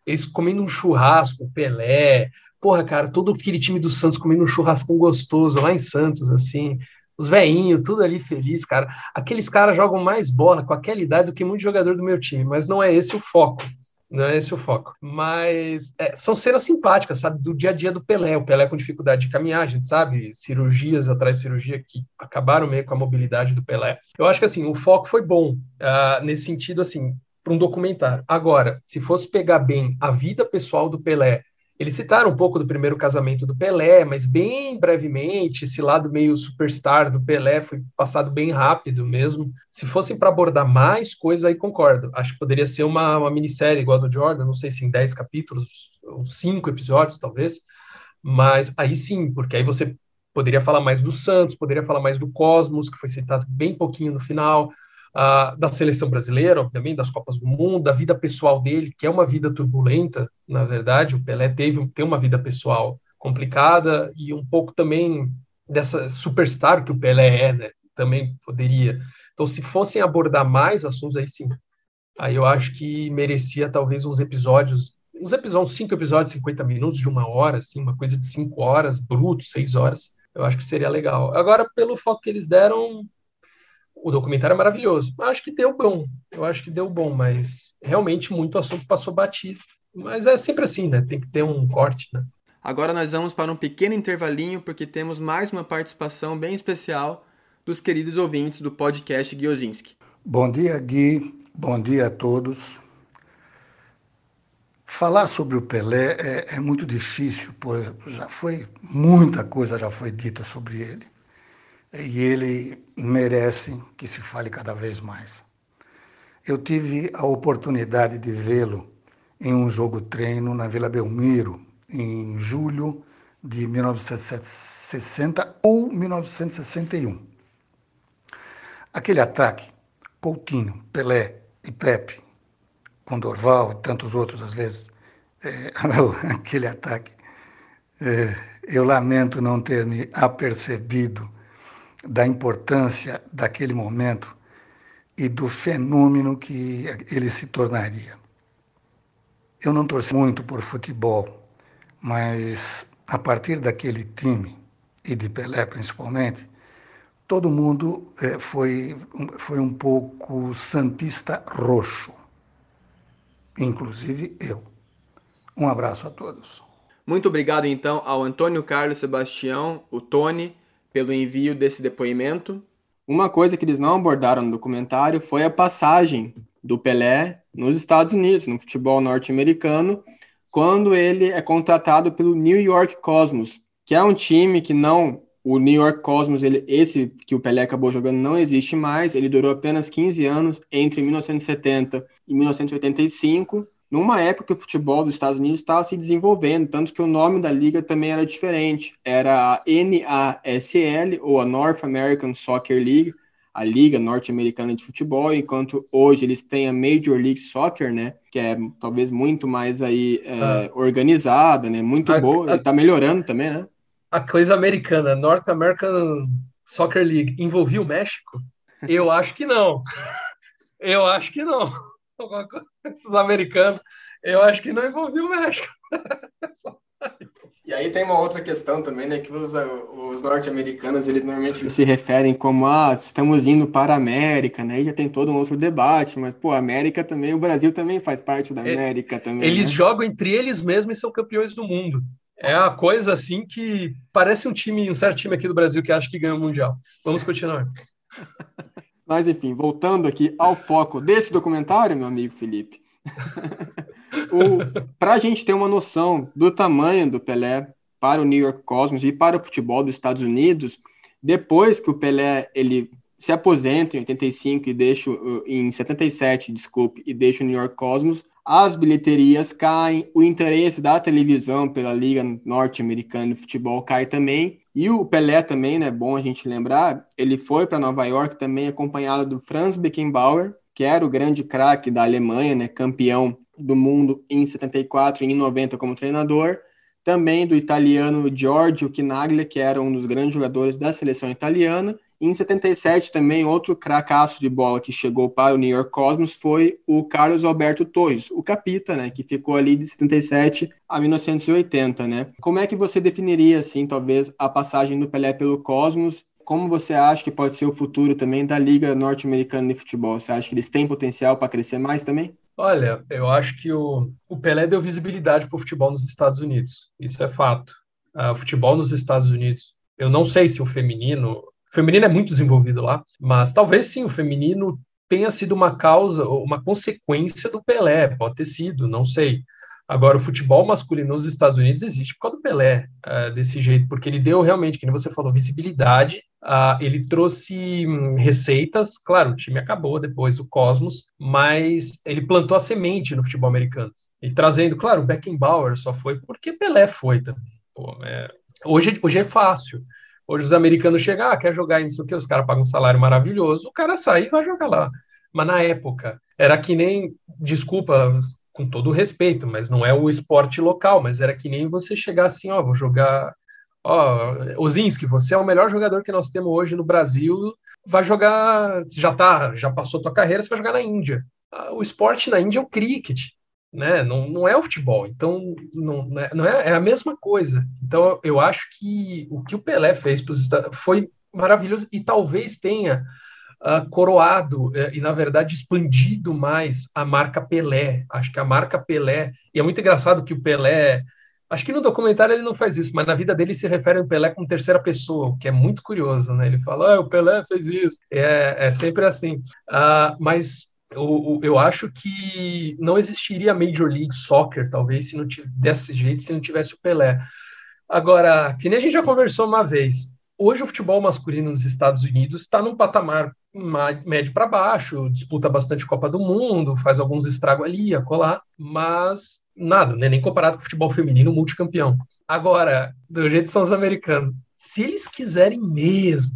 Eles comendo um churrasco, Pelé, Porra, cara, todo aquele time do Santos comendo um churrascão gostoso lá em Santos, assim, os veinhos, tudo ali feliz, cara. Aqueles caras jogam mais bola com aquela idade do que muito jogador do meu time, mas não é esse o foco. Não é esse o foco. Mas é, são cenas simpáticas, sabe? Do dia a dia do Pelé. O Pelé com dificuldade de caminhar, a gente sabe, cirurgias atrás de cirurgia que acabaram meio com a mobilidade do Pelé. Eu acho que assim, o foco foi bom uh, nesse sentido, assim, para um documentário. Agora, se fosse pegar bem a vida pessoal do Pelé eles citaram um pouco do primeiro casamento do Pelé, mas bem brevemente, esse lado meio superstar do Pelé foi passado bem rápido mesmo. Se fossem para abordar mais coisas, aí concordo. Acho que poderia ser uma, uma minissérie igual a do Jordan, não sei se em 10 capítulos, ou 5 episódios, talvez. Mas aí sim, porque aí você poderia falar mais do Santos, poderia falar mais do Cosmos, que foi citado bem pouquinho no final, da seleção brasileira, obviamente, das Copas do Mundo, da vida pessoal dele, que é uma vida turbulenta, na verdade. O Pelé teve tem uma vida pessoal complicada e um pouco também dessa superstar que o Pelé é, né? Também poderia. Então, se fossem abordar mais assuntos, aí sim. Aí eu acho que merecia talvez uns episódios, uns episódios, cinco episódios, 50 minutos, de uma hora, assim, uma coisa de cinco horas, bruto, seis horas. Eu acho que seria legal. Agora, pelo foco que eles deram, o documentário é maravilhoso. Eu acho que deu bom. Eu acho que deu bom, mas realmente muito assunto passou batido. Mas é sempre assim, né? Tem que ter um corte, né? Agora nós vamos para um pequeno intervalinho, porque temos mais uma participação bem especial dos queridos ouvintes do podcast Guiozinski. Bom dia, Gui. Bom dia a todos. Falar sobre o Pelé é, é muito difícil, pois já foi muita coisa já foi dita sobre ele e ele merece que se fale cada vez mais. Eu tive a oportunidade de vê-lo em um jogo treino na Vila Belmiro, em julho de 1960 ou 1961. Aquele ataque, Coutinho, Pelé e Pepe, com Dorval e tantos outros às vezes, é, *laughs* aquele ataque, é, eu lamento não ter me apercebido da importância daquele momento e do fenômeno que ele se tornaria. Eu não torci muito por futebol, mas a partir daquele time, e de Pelé principalmente, todo mundo é, foi, foi um pouco santista roxo, inclusive eu. Um abraço a todos. Muito obrigado então ao Antônio Carlos Sebastião, o Tony, pelo envio desse depoimento. Uma coisa que eles não abordaram no documentário foi a passagem do Pelé nos Estados Unidos, no futebol norte-americano, quando ele é contratado pelo New York Cosmos, que é um time que não o New York Cosmos, ele, esse que o Pelé acabou jogando, não existe mais. Ele durou apenas 15 anos, entre 1970 e 1985 numa época que o futebol dos Estados Unidos estava se desenvolvendo, tanto que o nome da liga também era diferente. Era a NASL, ou a North American Soccer League. a Liga Norte-Americana de Futebol, enquanto hoje eles têm a Major League Soccer, né? Que é talvez muito mais aí é, ah. organizada, né? Muito a, boa, a, e tá melhorando também, né? A coisa americana, North American Soccer League, envolvia o México? Eu acho que não. *laughs* Eu acho que não. *laughs* Esses americanos, eu acho que não envolvia o México. *laughs* E aí tem uma outra questão também, né? Que os, os norte-americanos, eles normalmente se referem como, ah, estamos indo para a América, né? E já tem todo um outro debate, mas, pô, a América também, o Brasil também faz parte da é, América também. Eles né? jogam entre eles mesmos e são campeões do mundo. É a coisa assim que parece um time, um certo time aqui do Brasil que acha que ganha o Mundial. Vamos continuar. *laughs* Mas enfim, voltando aqui ao foco desse documentário, meu amigo Felipe. *laughs* Para a gente ter uma noção do tamanho do Pelé para o New York Cosmos e para o futebol dos Estados Unidos, depois que o Pelé ele se aposenta em 85 e deixa em 77, desculpe, e deixa o New York Cosmos, as bilheterias caem, o interesse da televisão pela Liga Norte-Americana de Futebol cai também, e o Pelé também, né, bom a gente lembrar, ele foi para Nova York também acompanhado do Franz Beckenbauer, que era o grande craque da Alemanha, né, campeão do mundo em 74 e em 90 como treinador, também do italiano Giorgio Chinaglia, que era um dos grandes jogadores da seleção italiana. Em 77 também outro cracaço de bola que chegou para o New York Cosmos foi o Carlos Alberto Torres, o capita, né, que ficou ali de 77 a 1980, né? Como é que você definiria assim, talvez a passagem do Pelé pelo Cosmos como você acha que pode ser o futuro também da Liga Norte-Americana de Futebol? Você acha que eles têm potencial para crescer mais também? Olha, eu acho que o, o Pelé deu visibilidade para o futebol nos Estados Unidos. Isso é fato. Uh, o futebol nos Estados Unidos, eu não sei se o feminino. O feminino é muito desenvolvido lá, mas talvez sim, o feminino tenha sido uma causa, uma consequência do Pelé, pode ter sido, não sei. Agora, o futebol masculino nos Estados Unidos existe por causa do Pelé, uh, desse jeito, porque ele deu realmente, como você falou, visibilidade Uh, ele trouxe hum, receitas, claro, o time acabou depois, o Cosmos, mas ele plantou a semente no futebol americano. E trazendo, claro, o Beckenbauer só foi porque Pelé foi também. Pô, é, hoje, hoje é fácil. Hoje os americanos chegam, ah, quer jogar isso que os caras pagam um salário maravilhoso, o cara sai e vai jogar lá. Mas na época, era que nem, desculpa, com todo o respeito, mas não é o esporte local, mas era que nem você chegar assim, ó, vou jogar ó, Ozinski, você é o melhor jogador que nós temos hoje no Brasil, vai jogar, já tá, já passou tua carreira, você vai jogar na Índia. Ah, o esporte na Índia é o cricket, né? Não, não é o futebol, então não, não é, é, é a mesma coisa. Então eu acho que o que o Pelé fez foi maravilhoso e talvez tenha uh, coroado uh, e na verdade expandido mais a marca Pelé. Acho que a marca Pelé e é muito engraçado que o Pelé Acho que no documentário ele não faz isso, mas na vida dele se refere ao Pelé como terceira pessoa, o que é muito curioso, né? Ele fala, ah, o Pelé fez isso. É, é sempre assim. Uh, mas eu, eu acho que não existiria Major League Soccer, talvez, se não tivesse, desse jeito, se não tivesse o Pelé. Agora, que nem a gente já conversou uma vez, hoje o futebol masculino nos Estados Unidos está num patamar médio para baixo, disputa bastante Copa do Mundo, faz alguns estragos ali, acolá, mas nada, né? nem comparado com o futebol feminino multicampeão. Agora, do jeito que são os americanos, se eles quiserem mesmo,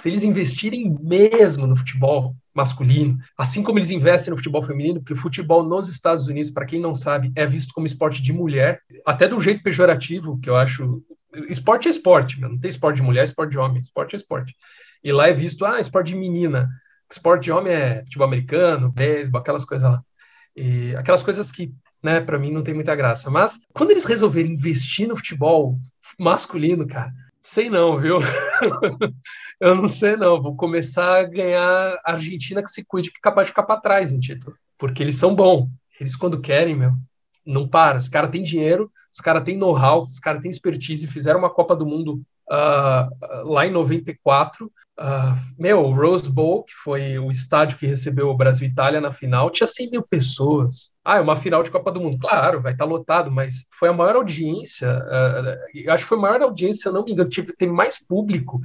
se eles investirem mesmo no futebol masculino, assim como eles investem no futebol feminino, porque o futebol nos Estados Unidos, para quem não sabe, é visto como esporte de mulher, até do jeito pejorativo, que eu acho. Esporte é esporte, não tem esporte de mulher, esporte de homem, esporte é esporte. E lá é visto, ah, esporte de menina, esporte de homem é futebol americano, beisebol, aquelas coisas lá. E aquelas coisas que né? Para mim não tem muita graça. Mas quando eles resolverem investir no futebol masculino, cara, sei não, viu? *laughs* eu não sei não. Vou começar a ganhar a Argentina que se cuide que é capaz de ficar para trás em título, porque eles são bons. Eles quando querem, meu, não para. Os caras têm dinheiro, os caras têm know-how, os caras têm expertise, fizeram uma Copa do Mundo uh, lá em 94. Uh, ah, meu, o Rose Bowl, que foi o estádio que recebeu o Brasil e Itália na final, tinha 100 mil pessoas. Ah, é uma final de Copa do Mundo. Claro, vai estar tá lotado, mas foi a maior audiência. Uh, acho que foi a maior audiência, se eu não me engano, teve, teve mais público.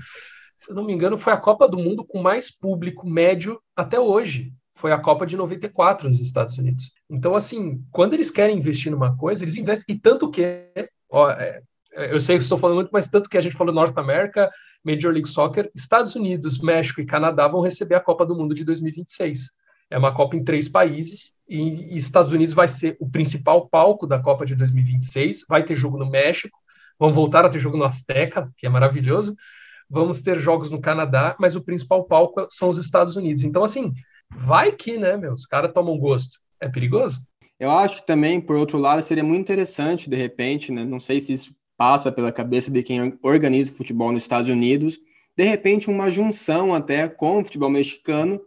Se eu não me engano, foi a Copa do Mundo com mais público médio até hoje. Foi a Copa de 94 nos Estados Unidos. Então, assim, quando eles querem investir numa coisa, eles investem. E tanto que, ó, é, eu sei que estou falando muito, mas tanto que a gente falou North America, Major League Soccer, Estados Unidos, México e Canadá vão receber a Copa do Mundo de 2026. É uma Copa em três países e, Estados Unidos vai ser o principal palco da Copa de 2026. Vai ter jogo no México, vão voltar a ter jogo no Azteca, que é maravilhoso. Vamos ter jogos no Canadá, mas o principal palco são os Estados Unidos. Então, assim, vai que, né, meu? Os caras tomam gosto. É perigoso? Eu acho que também, por outro lado, seria muito interessante, de repente, né? Não sei se isso passa pela cabeça de quem organiza o futebol nos Estados Unidos, de repente uma junção até com o futebol mexicano,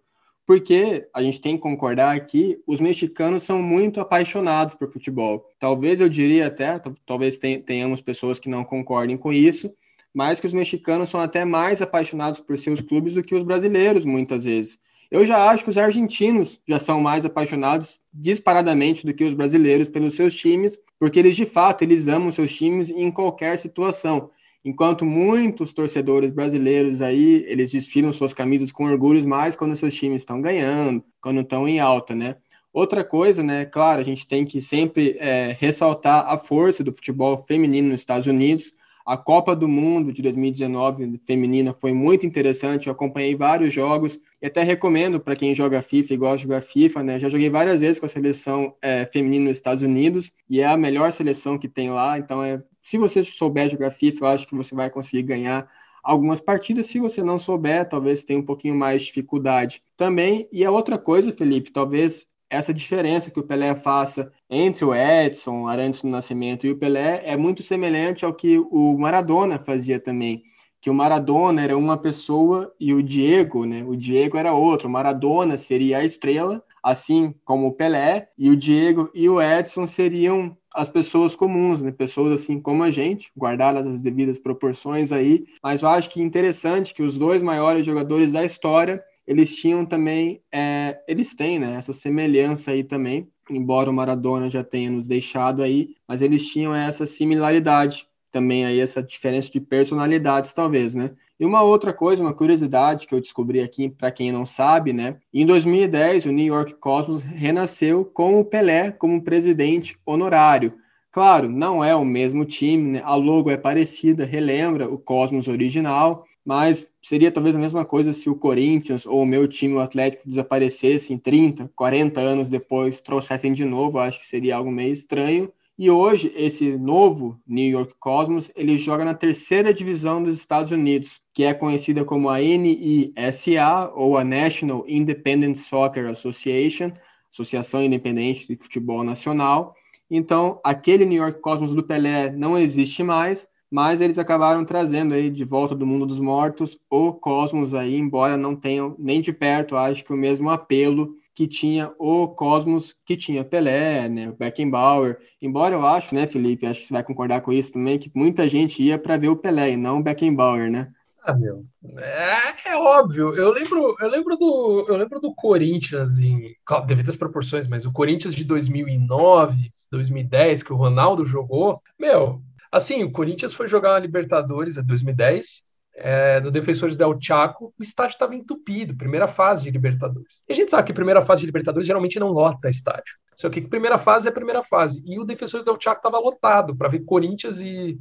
porque a gente tem que concordar que os mexicanos são muito apaixonados por futebol. Talvez eu diria até, talvez tenhamos pessoas que não concordem com isso, mas que os mexicanos são até mais apaixonados por seus clubes do que os brasileiros, muitas vezes. Eu já acho que os argentinos já são mais apaixonados disparadamente do que os brasileiros pelos seus times, porque eles de fato eles amam seus times em qualquer situação. Enquanto muitos torcedores brasileiros aí, eles desfilam suas camisas com orgulhos mais quando seus times estão ganhando, quando estão em alta, né? Outra coisa, né? Claro, a gente tem que sempre é, ressaltar a força do futebol feminino nos Estados Unidos. A Copa do Mundo de 2019 feminina foi muito interessante. Eu acompanhei vários jogos e até recomendo para quem joga FIFA e gosta de jogar FIFA, né? Já joguei várias vezes com a seleção é, feminina nos Estados Unidos e é a melhor seleção que tem lá. Então, é, se você souber jogar FIFA, eu acho que você vai conseguir ganhar algumas partidas. Se você não souber, talvez tenha um pouquinho mais de dificuldade também. E a outra coisa, Felipe, talvez essa diferença que o Pelé faça entre o Edson, Arantes do Nascimento e o Pelé é muito semelhante ao que o Maradona fazia também. Que o Maradona era uma pessoa e o Diego, né? O Diego era outro. O Maradona seria a estrela, assim como o Pelé, e o Diego e o Edson seriam as pessoas comuns, né? Pessoas assim como a gente, guardadas as devidas proporções aí. Mas eu acho que interessante que os dois maiores jogadores da história eles tinham também, é, eles têm, né, essa semelhança aí também, embora o Maradona já tenha nos deixado aí, mas eles tinham essa similaridade também aí, essa diferença de personalidades, talvez, né? E uma outra coisa, uma curiosidade que eu descobri aqui, para quem não sabe, né? Em 2010, o New York Cosmos renasceu com o Pelé como presidente honorário. Claro, não é o mesmo time, né? A logo é parecida, relembra o Cosmos original, mas seria talvez a mesma coisa se o Corinthians ou o meu time, o Atlético, desaparecessem 30, 40 anos depois, trouxessem de novo, acho que seria algo meio estranho. E hoje, esse novo New York Cosmos, ele joga na terceira divisão dos Estados Unidos, que é conhecida como a NISA, ou a National Independent Soccer Association, Associação Independente de Futebol Nacional. Então, aquele New York Cosmos do Pelé não existe mais, mas eles acabaram trazendo aí de volta do mundo dos mortos o Cosmos aí, embora não tenham nem de perto, acho que o mesmo apelo que tinha o Cosmos, que tinha Pelé, né, o Beckenbauer. Embora eu acho, né, Felipe, acho que você vai concordar com isso também, que muita gente ia para ver o Pelé e não o Beckenbauer, né? Ah, meu. É, é, óbvio. Eu lembro, eu lembro do, eu lembro do Corinthians em devido às proporções, mas o Corinthians de 2009, 2010 que o Ronaldo jogou, meu, Assim, o Corinthians foi jogar a Libertadores em 2010, é, no Defensores del Chaco, o estádio estava entupido, primeira fase de Libertadores. E a gente sabe que primeira fase de Libertadores geralmente não lota estádio. Só que primeira fase é primeira fase. E o Defensores del Chaco estava lotado para ver Corinthians e.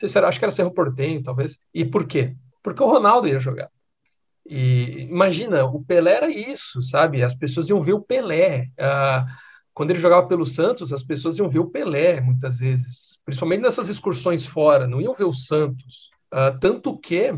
Não sei acho que era Cerro Portenho, talvez. E por quê? Porque o Ronaldo ia jogar. E imagina, o Pelé era isso, sabe? As pessoas iam ver o Pelé. Uh, quando ele jogava pelo Santos, as pessoas iam ver o Pelé muitas vezes, principalmente nessas excursões fora, não iam ver o Santos. Uh, tanto que,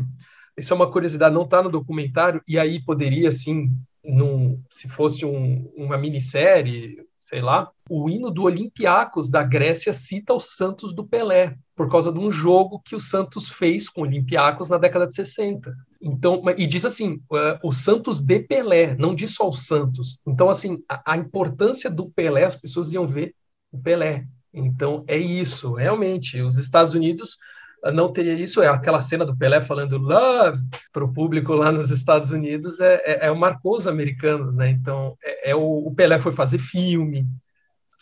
isso é uma curiosidade, não está no documentário, e aí poderia, sim, num, se fosse um, uma minissérie, sei lá, o hino do Olympiacos da Grécia cita o Santos do Pelé, por causa de um jogo que o Santos fez com o Olympiacos na década de 60. Então, e diz assim, uh, o Santos de Pelé, não diz só o Santos. Então, assim, a, a, importância do Pelé, as pessoas iam ver o Pelé. Então, é isso, realmente. Os Estados Unidos uh, não teria isso. É aquela cena do Pelé falando love para o público lá nos Estados Unidos, é, é, é marcou os americanos, né? Então, é, é o, o Pelé foi fazer filme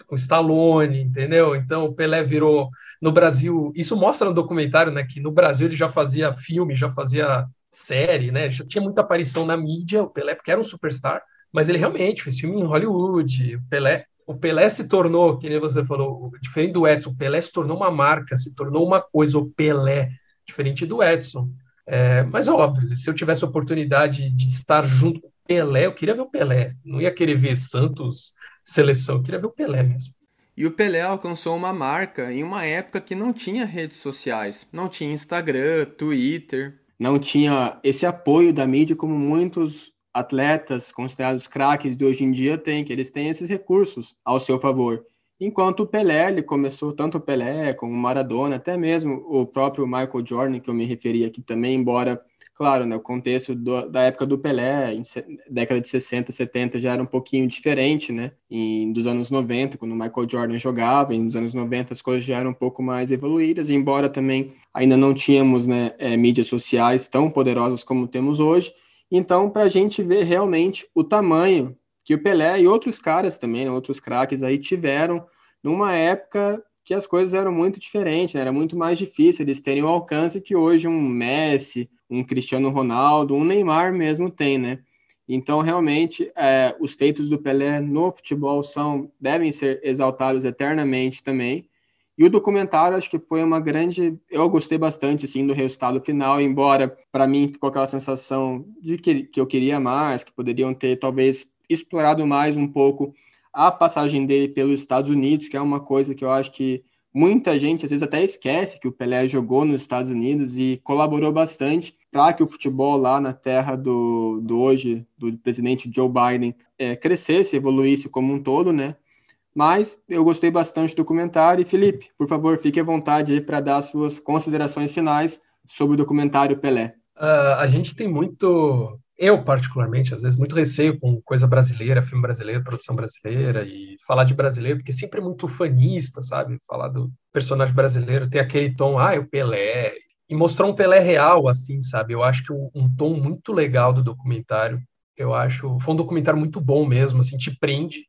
com Stallone, entendeu? Então, o Pelé virou no Brasil. Isso mostra no documentário, né? Que no Brasil ele já fazia filme, já fazia série, né? Já tinha muita aparição na mídia, o Pelé, porque era um superstar, mas ele realmente fez filme em Hollywood. O Pelé, o Pelé se tornou, que nem você falou, diferente do Edson, o Pelé se tornou uma marca, se tornou uma coisa, o Pelé, diferente do Edson. É, mas óbvio, se eu tivesse a oportunidade de estar junto com o Pelé, eu queria ver o Pelé. Não ia querer ver Santos seleção, eu queria ver o Pelé mesmo. E o Pelé alcançou uma marca em uma época que não tinha redes sociais, não tinha Instagram, Twitter, não tinha esse apoio da mídia como muitos atletas considerados craques de hoje em dia têm, que eles têm esses recursos ao seu favor. Enquanto o Pelé, ele começou tanto o Pelé como o Maradona, até mesmo o próprio Michael Jordan, que eu me referi aqui também, embora, claro, né, o contexto do, da época do Pelé, em década de 60, 70, já era um pouquinho diferente, né? Em, dos anos 90, quando o Michael Jordan jogava, e nos anos 90 as coisas já eram um pouco mais evoluídas, embora também ainda não tínhamos né, é, mídias sociais tão poderosas como temos hoje, então, para a gente ver realmente o tamanho que o Pelé e outros caras também, né, outros craques aí tiveram numa época que as coisas eram muito diferentes, né? era muito mais difícil eles terem o alcance que hoje um Messi, um Cristiano Ronaldo, um Neymar mesmo tem, né? Então, realmente, é, os feitos do Pelé no futebol são devem ser exaltados eternamente também. E o documentário acho que foi uma grande. Eu gostei bastante assim, do resultado final, embora para mim ficou aquela sensação de que, que eu queria mais, que poderiam ter talvez explorado mais um pouco a passagem dele pelos Estados Unidos, que é uma coisa que eu acho que muita gente às vezes até esquece que o Pelé jogou nos Estados Unidos e colaborou bastante para que o futebol lá na terra do, do hoje, do presidente Joe Biden, é, crescesse, evoluísse como um todo, né? Mas eu gostei bastante do documentário. E Felipe, por favor, fique à vontade aí para dar suas considerações finais sobre o documentário Pelé. Uh, a gente tem muito, eu particularmente, às vezes, muito receio com coisa brasileira, filme brasileiro, produção brasileira, e falar de brasileiro, porque sempre é muito fanista, sabe? Falar do personagem brasileiro, ter aquele tom, ah, é o Pelé, e mostrar um Pelé real, assim, sabe? Eu acho que um tom muito legal do documentário, eu acho, foi um documentário muito bom mesmo, assim, te prende,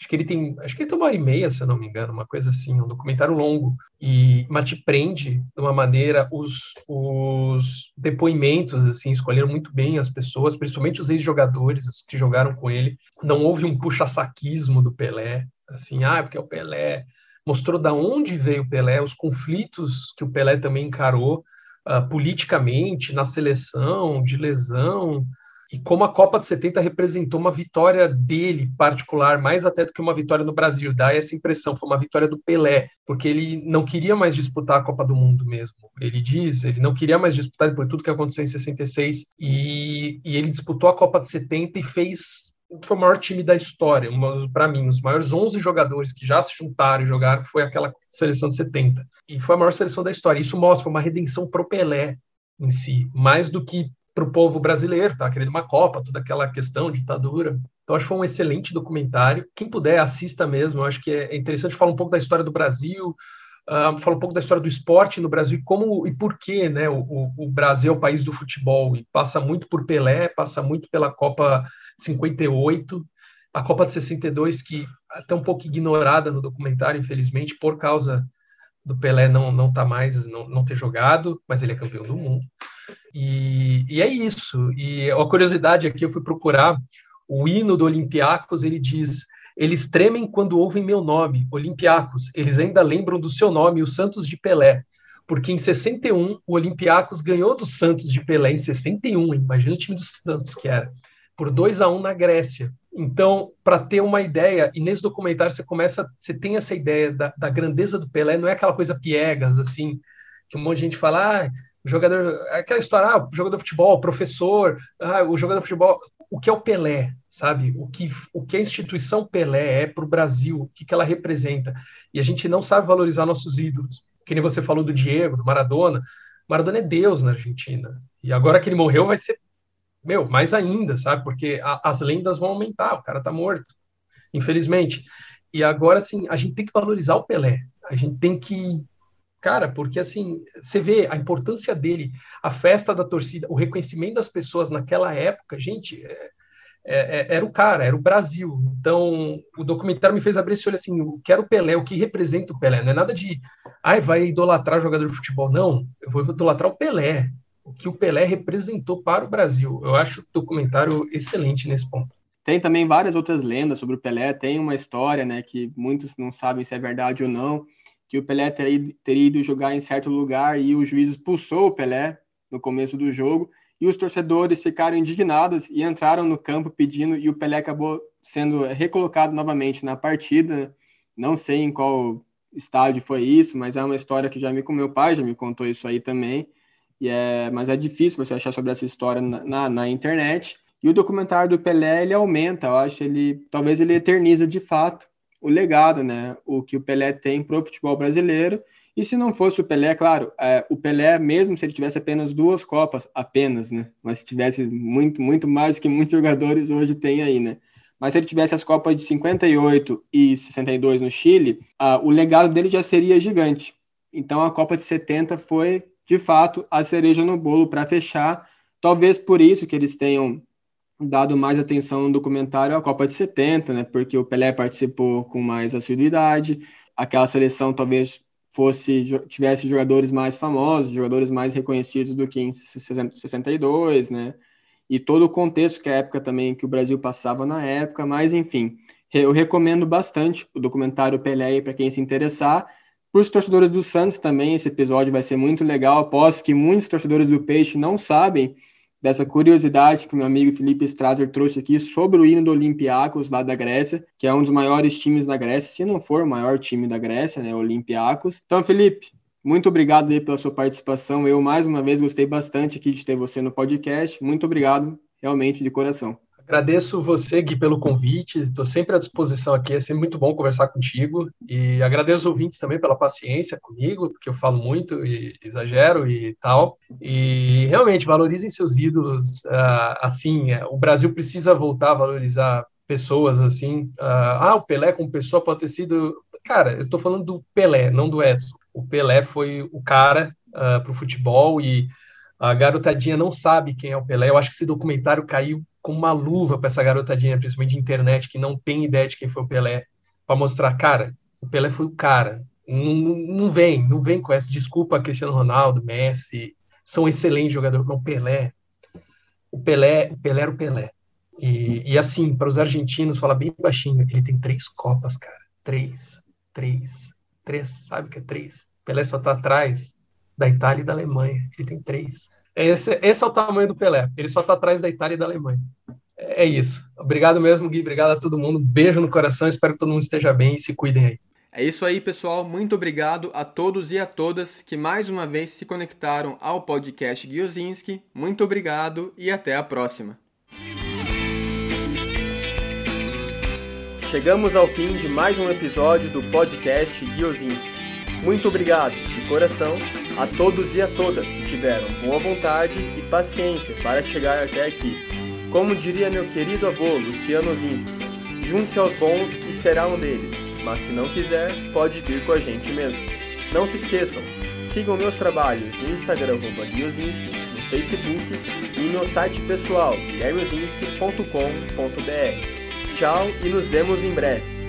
Acho que ele tem, acho que ele tem uma hora e meia, se eu não me engano, uma coisa assim, um documentário longo. E mas te prende de uma maneira os, os depoimentos assim, escolheram muito bem as pessoas, principalmente os ex-jogadores, os que jogaram com ele. Não houve um puxa-saquismo do Pelé, assim, ah, porque é o Pelé. Mostrou da onde veio o Pelé, os conflitos que o Pelé também encarou uh, politicamente na seleção, de lesão, e como a Copa de 70 representou uma vitória dele particular, mais até do que uma vitória no Brasil, dá essa impressão, foi uma vitória do Pelé, porque ele não queria mais disputar a Copa do Mundo mesmo. Ele diz, ele não queria mais disputar por tudo que aconteceu em 66, e, e ele disputou a Copa de 70 e fez foi o maior time da história, para mim, os maiores 11 jogadores que já se juntaram e jogaram foi aquela seleção de 70. E foi a maior seleção da história. Isso mostra uma redenção pro Pelé em si, mais do que para o povo brasileiro, tá querendo uma Copa, toda aquela questão, ditadura. Então, acho que foi um excelente documentário. Quem puder, assista mesmo. Eu acho que é interessante falar um pouco da história do Brasil, uh, falar um pouco da história do esporte no Brasil e como e por que né, o, o, Brasil é o país do futebol. E passa muito por Pelé, passa muito pela Copa 58, a Copa de 62, que até um pouco ignorada no documentário, infelizmente, por causa do Pelé não não tá mais não, não ter jogado, mas ele é campeão do mundo. E, e é isso. E a curiosidade aqui, eu fui procurar o hino do Olympiacos, ele diz: Eles tremem quando ouvem meu nome, Olympiacos. Eles ainda lembram do seu nome, o Santos de Pelé. Porque em 61, o Olympiacos ganhou do Santos de Pelé, em 61, imagina o time do Santos que era, por 2 a 1 na Grécia. Então, para ter uma ideia, e nesse documentário você começa, você tem essa ideia da, da grandeza do Pelé, não é aquela coisa piegas, assim, que um monte de gente fala, ah, o jogador, aquela história, ah, jogador de futebol, professor, ah, o jogador de futebol, o que é o Pelé, sabe? O que, o que a instituição Pelé é para o Brasil, o que, que ela representa. E a gente não sabe valorizar nossos ídolos. Que nem você falou do Diego, do Maradona. Maradona é Deus na Argentina. E agora que ele morreu, vai ser, meu, mais ainda, sabe? Porque a, as lendas vão aumentar, o cara tá morto, infelizmente. E agora, sim, a gente tem que valorizar o Pelé. A gente tem que Cara, porque assim, você vê a importância dele, a festa da torcida, o reconhecimento das pessoas naquela época, gente, é, é, é, era o cara, era o Brasil. Então, o documentário me fez abrir esse olho assim, o que era o Pelé, o que representa o Pelé. Não é nada de, ai, vai idolatrar jogador de futebol. Não, eu vou idolatrar o Pelé, o que o Pelé representou para o Brasil. Eu acho o documentário excelente nesse ponto. Tem também várias outras lendas sobre o Pelé. Tem uma história, né, que muitos não sabem se é verdade ou não, que o Pelé teria, ido jogar em certo lugar e o juiz expulsou o Pelé no começo do jogo e os torcedores ficaram indignados e entraram no campo pedindo e o Pelé acabou sendo recolocado novamente na partida. Não sei em qual estádio foi isso, mas é uma história que já me com meu pai já me contou isso aí também. E é, mas é difícil você achar sobre essa história na, na, na internet. E o documentário do Pelé, ele aumenta, eu acho, ele talvez ele eterniza de fato o legado, né? O que o Pelé tem para o futebol brasileiro. E se não fosse o Pelé, claro, é, o Pelé, mesmo se ele tivesse apenas duas Copas, apenas, né? Mas se tivesse muito, muito mais do que muitos jogadores hoje têm aí, né? Mas se ele tivesse as Copas de 58 e 62 no Chile, uh, o legado dele já seria gigante. Então a Copa de 70 foi, de fato, a cereja no bolo para fechar. Talvez por isso que eles tenham dado mais atenção no documentário à Copa de 70, né? Porque o Pelé participou com mais assiduidade, aquela seleção talvez fosse tivesse jogadores mais famosos, jogadores mais reconhecidos do que em 62, né? E todo o contexto que a época também que o Brasil passava na época, mas enfim, eu recomendo bastante o documentário Pelé para quem se interessar. Para os torcedores do Santos também, esse episódio vai ser muito legal. Aposto que muitos torcedores do Peixe não sabem dessa curiosidade que meu amigo Felipe Strasser trouxe aqui sobre o hino do Olympiacos lá da Grécia, que é um dos maiores times da Grécia, se não for o maior time da Grécia, né, Olympiacos. Então, Felipe, muito obrigado aí pela sua participação. Eu mais uma vez gostei bastante aqui de ter você no podcast. Muito obrigado, realmente de coração. Agradeço você, Gui, pelo convite. Estou sempre à disposição aqui. É sempre muito bom conversar contigo. E agradeço os ouvintes também pela paciência comigo, porque eu falo muito e exagero e tal. E realmente valorizem seus ídolos. Uh, assim, é, o Brasil precisa voltar a valorizar pessoas assim. Uh, ah, o Pelé como pessoa pode ter sido. Cara, eu estou falando do Pelé, não do Edson. O Pelé foi o cara uh, ah, para o futebol e a garotadinha não sabe quem é o Pelé. Eu acho que esse documentário caiu com uma luva para essa garotadinha, principalmente de internet, que não tem ideia de quem foi o Pelé, para mostrar, cara, o Pelé foi o cara. Não, não, vem, não vem com essa desculpa Cristiano Ronaldo, Messi, são excelentes jogadores, mas o Pelé, o Pelé, o Pelé era o Pelé. E, e assim, para os argentinos, fala bem baixinho, ele tem três copas, cara. Três, três, três, sabe o que é três? O Pelé só tá atrás da Itália e da Alemanha, ele tem três. Esse, esse é o tamanho do Pelé. Ele só está atrás da Itália e da Alemanha. É isso. Obrigado mesmo, Gui. Obrigado a todo mundo. beijo no coração. Espero que todo mundo esteja bem e se cuidem aí. É isso aí, pessoal. Muito obrigado a todos e a todas que mais uma vez se conectaram ao podcast Guiozinski. Muito obrigado e até a próxima. Chegamos ao fim de mais um episódio do podcast Guiozinski. Muito obrigado, de coração, a todos e a todas que tiveram boa vontade e paciência para chegar até aqui. Como diria meu querido avô Luciano Zinski, junte-se aos bons e será um deles, mas se não quiser, pode vir com a gente mesmo. Não se esqueçam, sigam meus trabalhos no Instagram Guilherme no Facebook e no site pessoal guilhermezinski.com.br. Tchau e nos vemos em breve.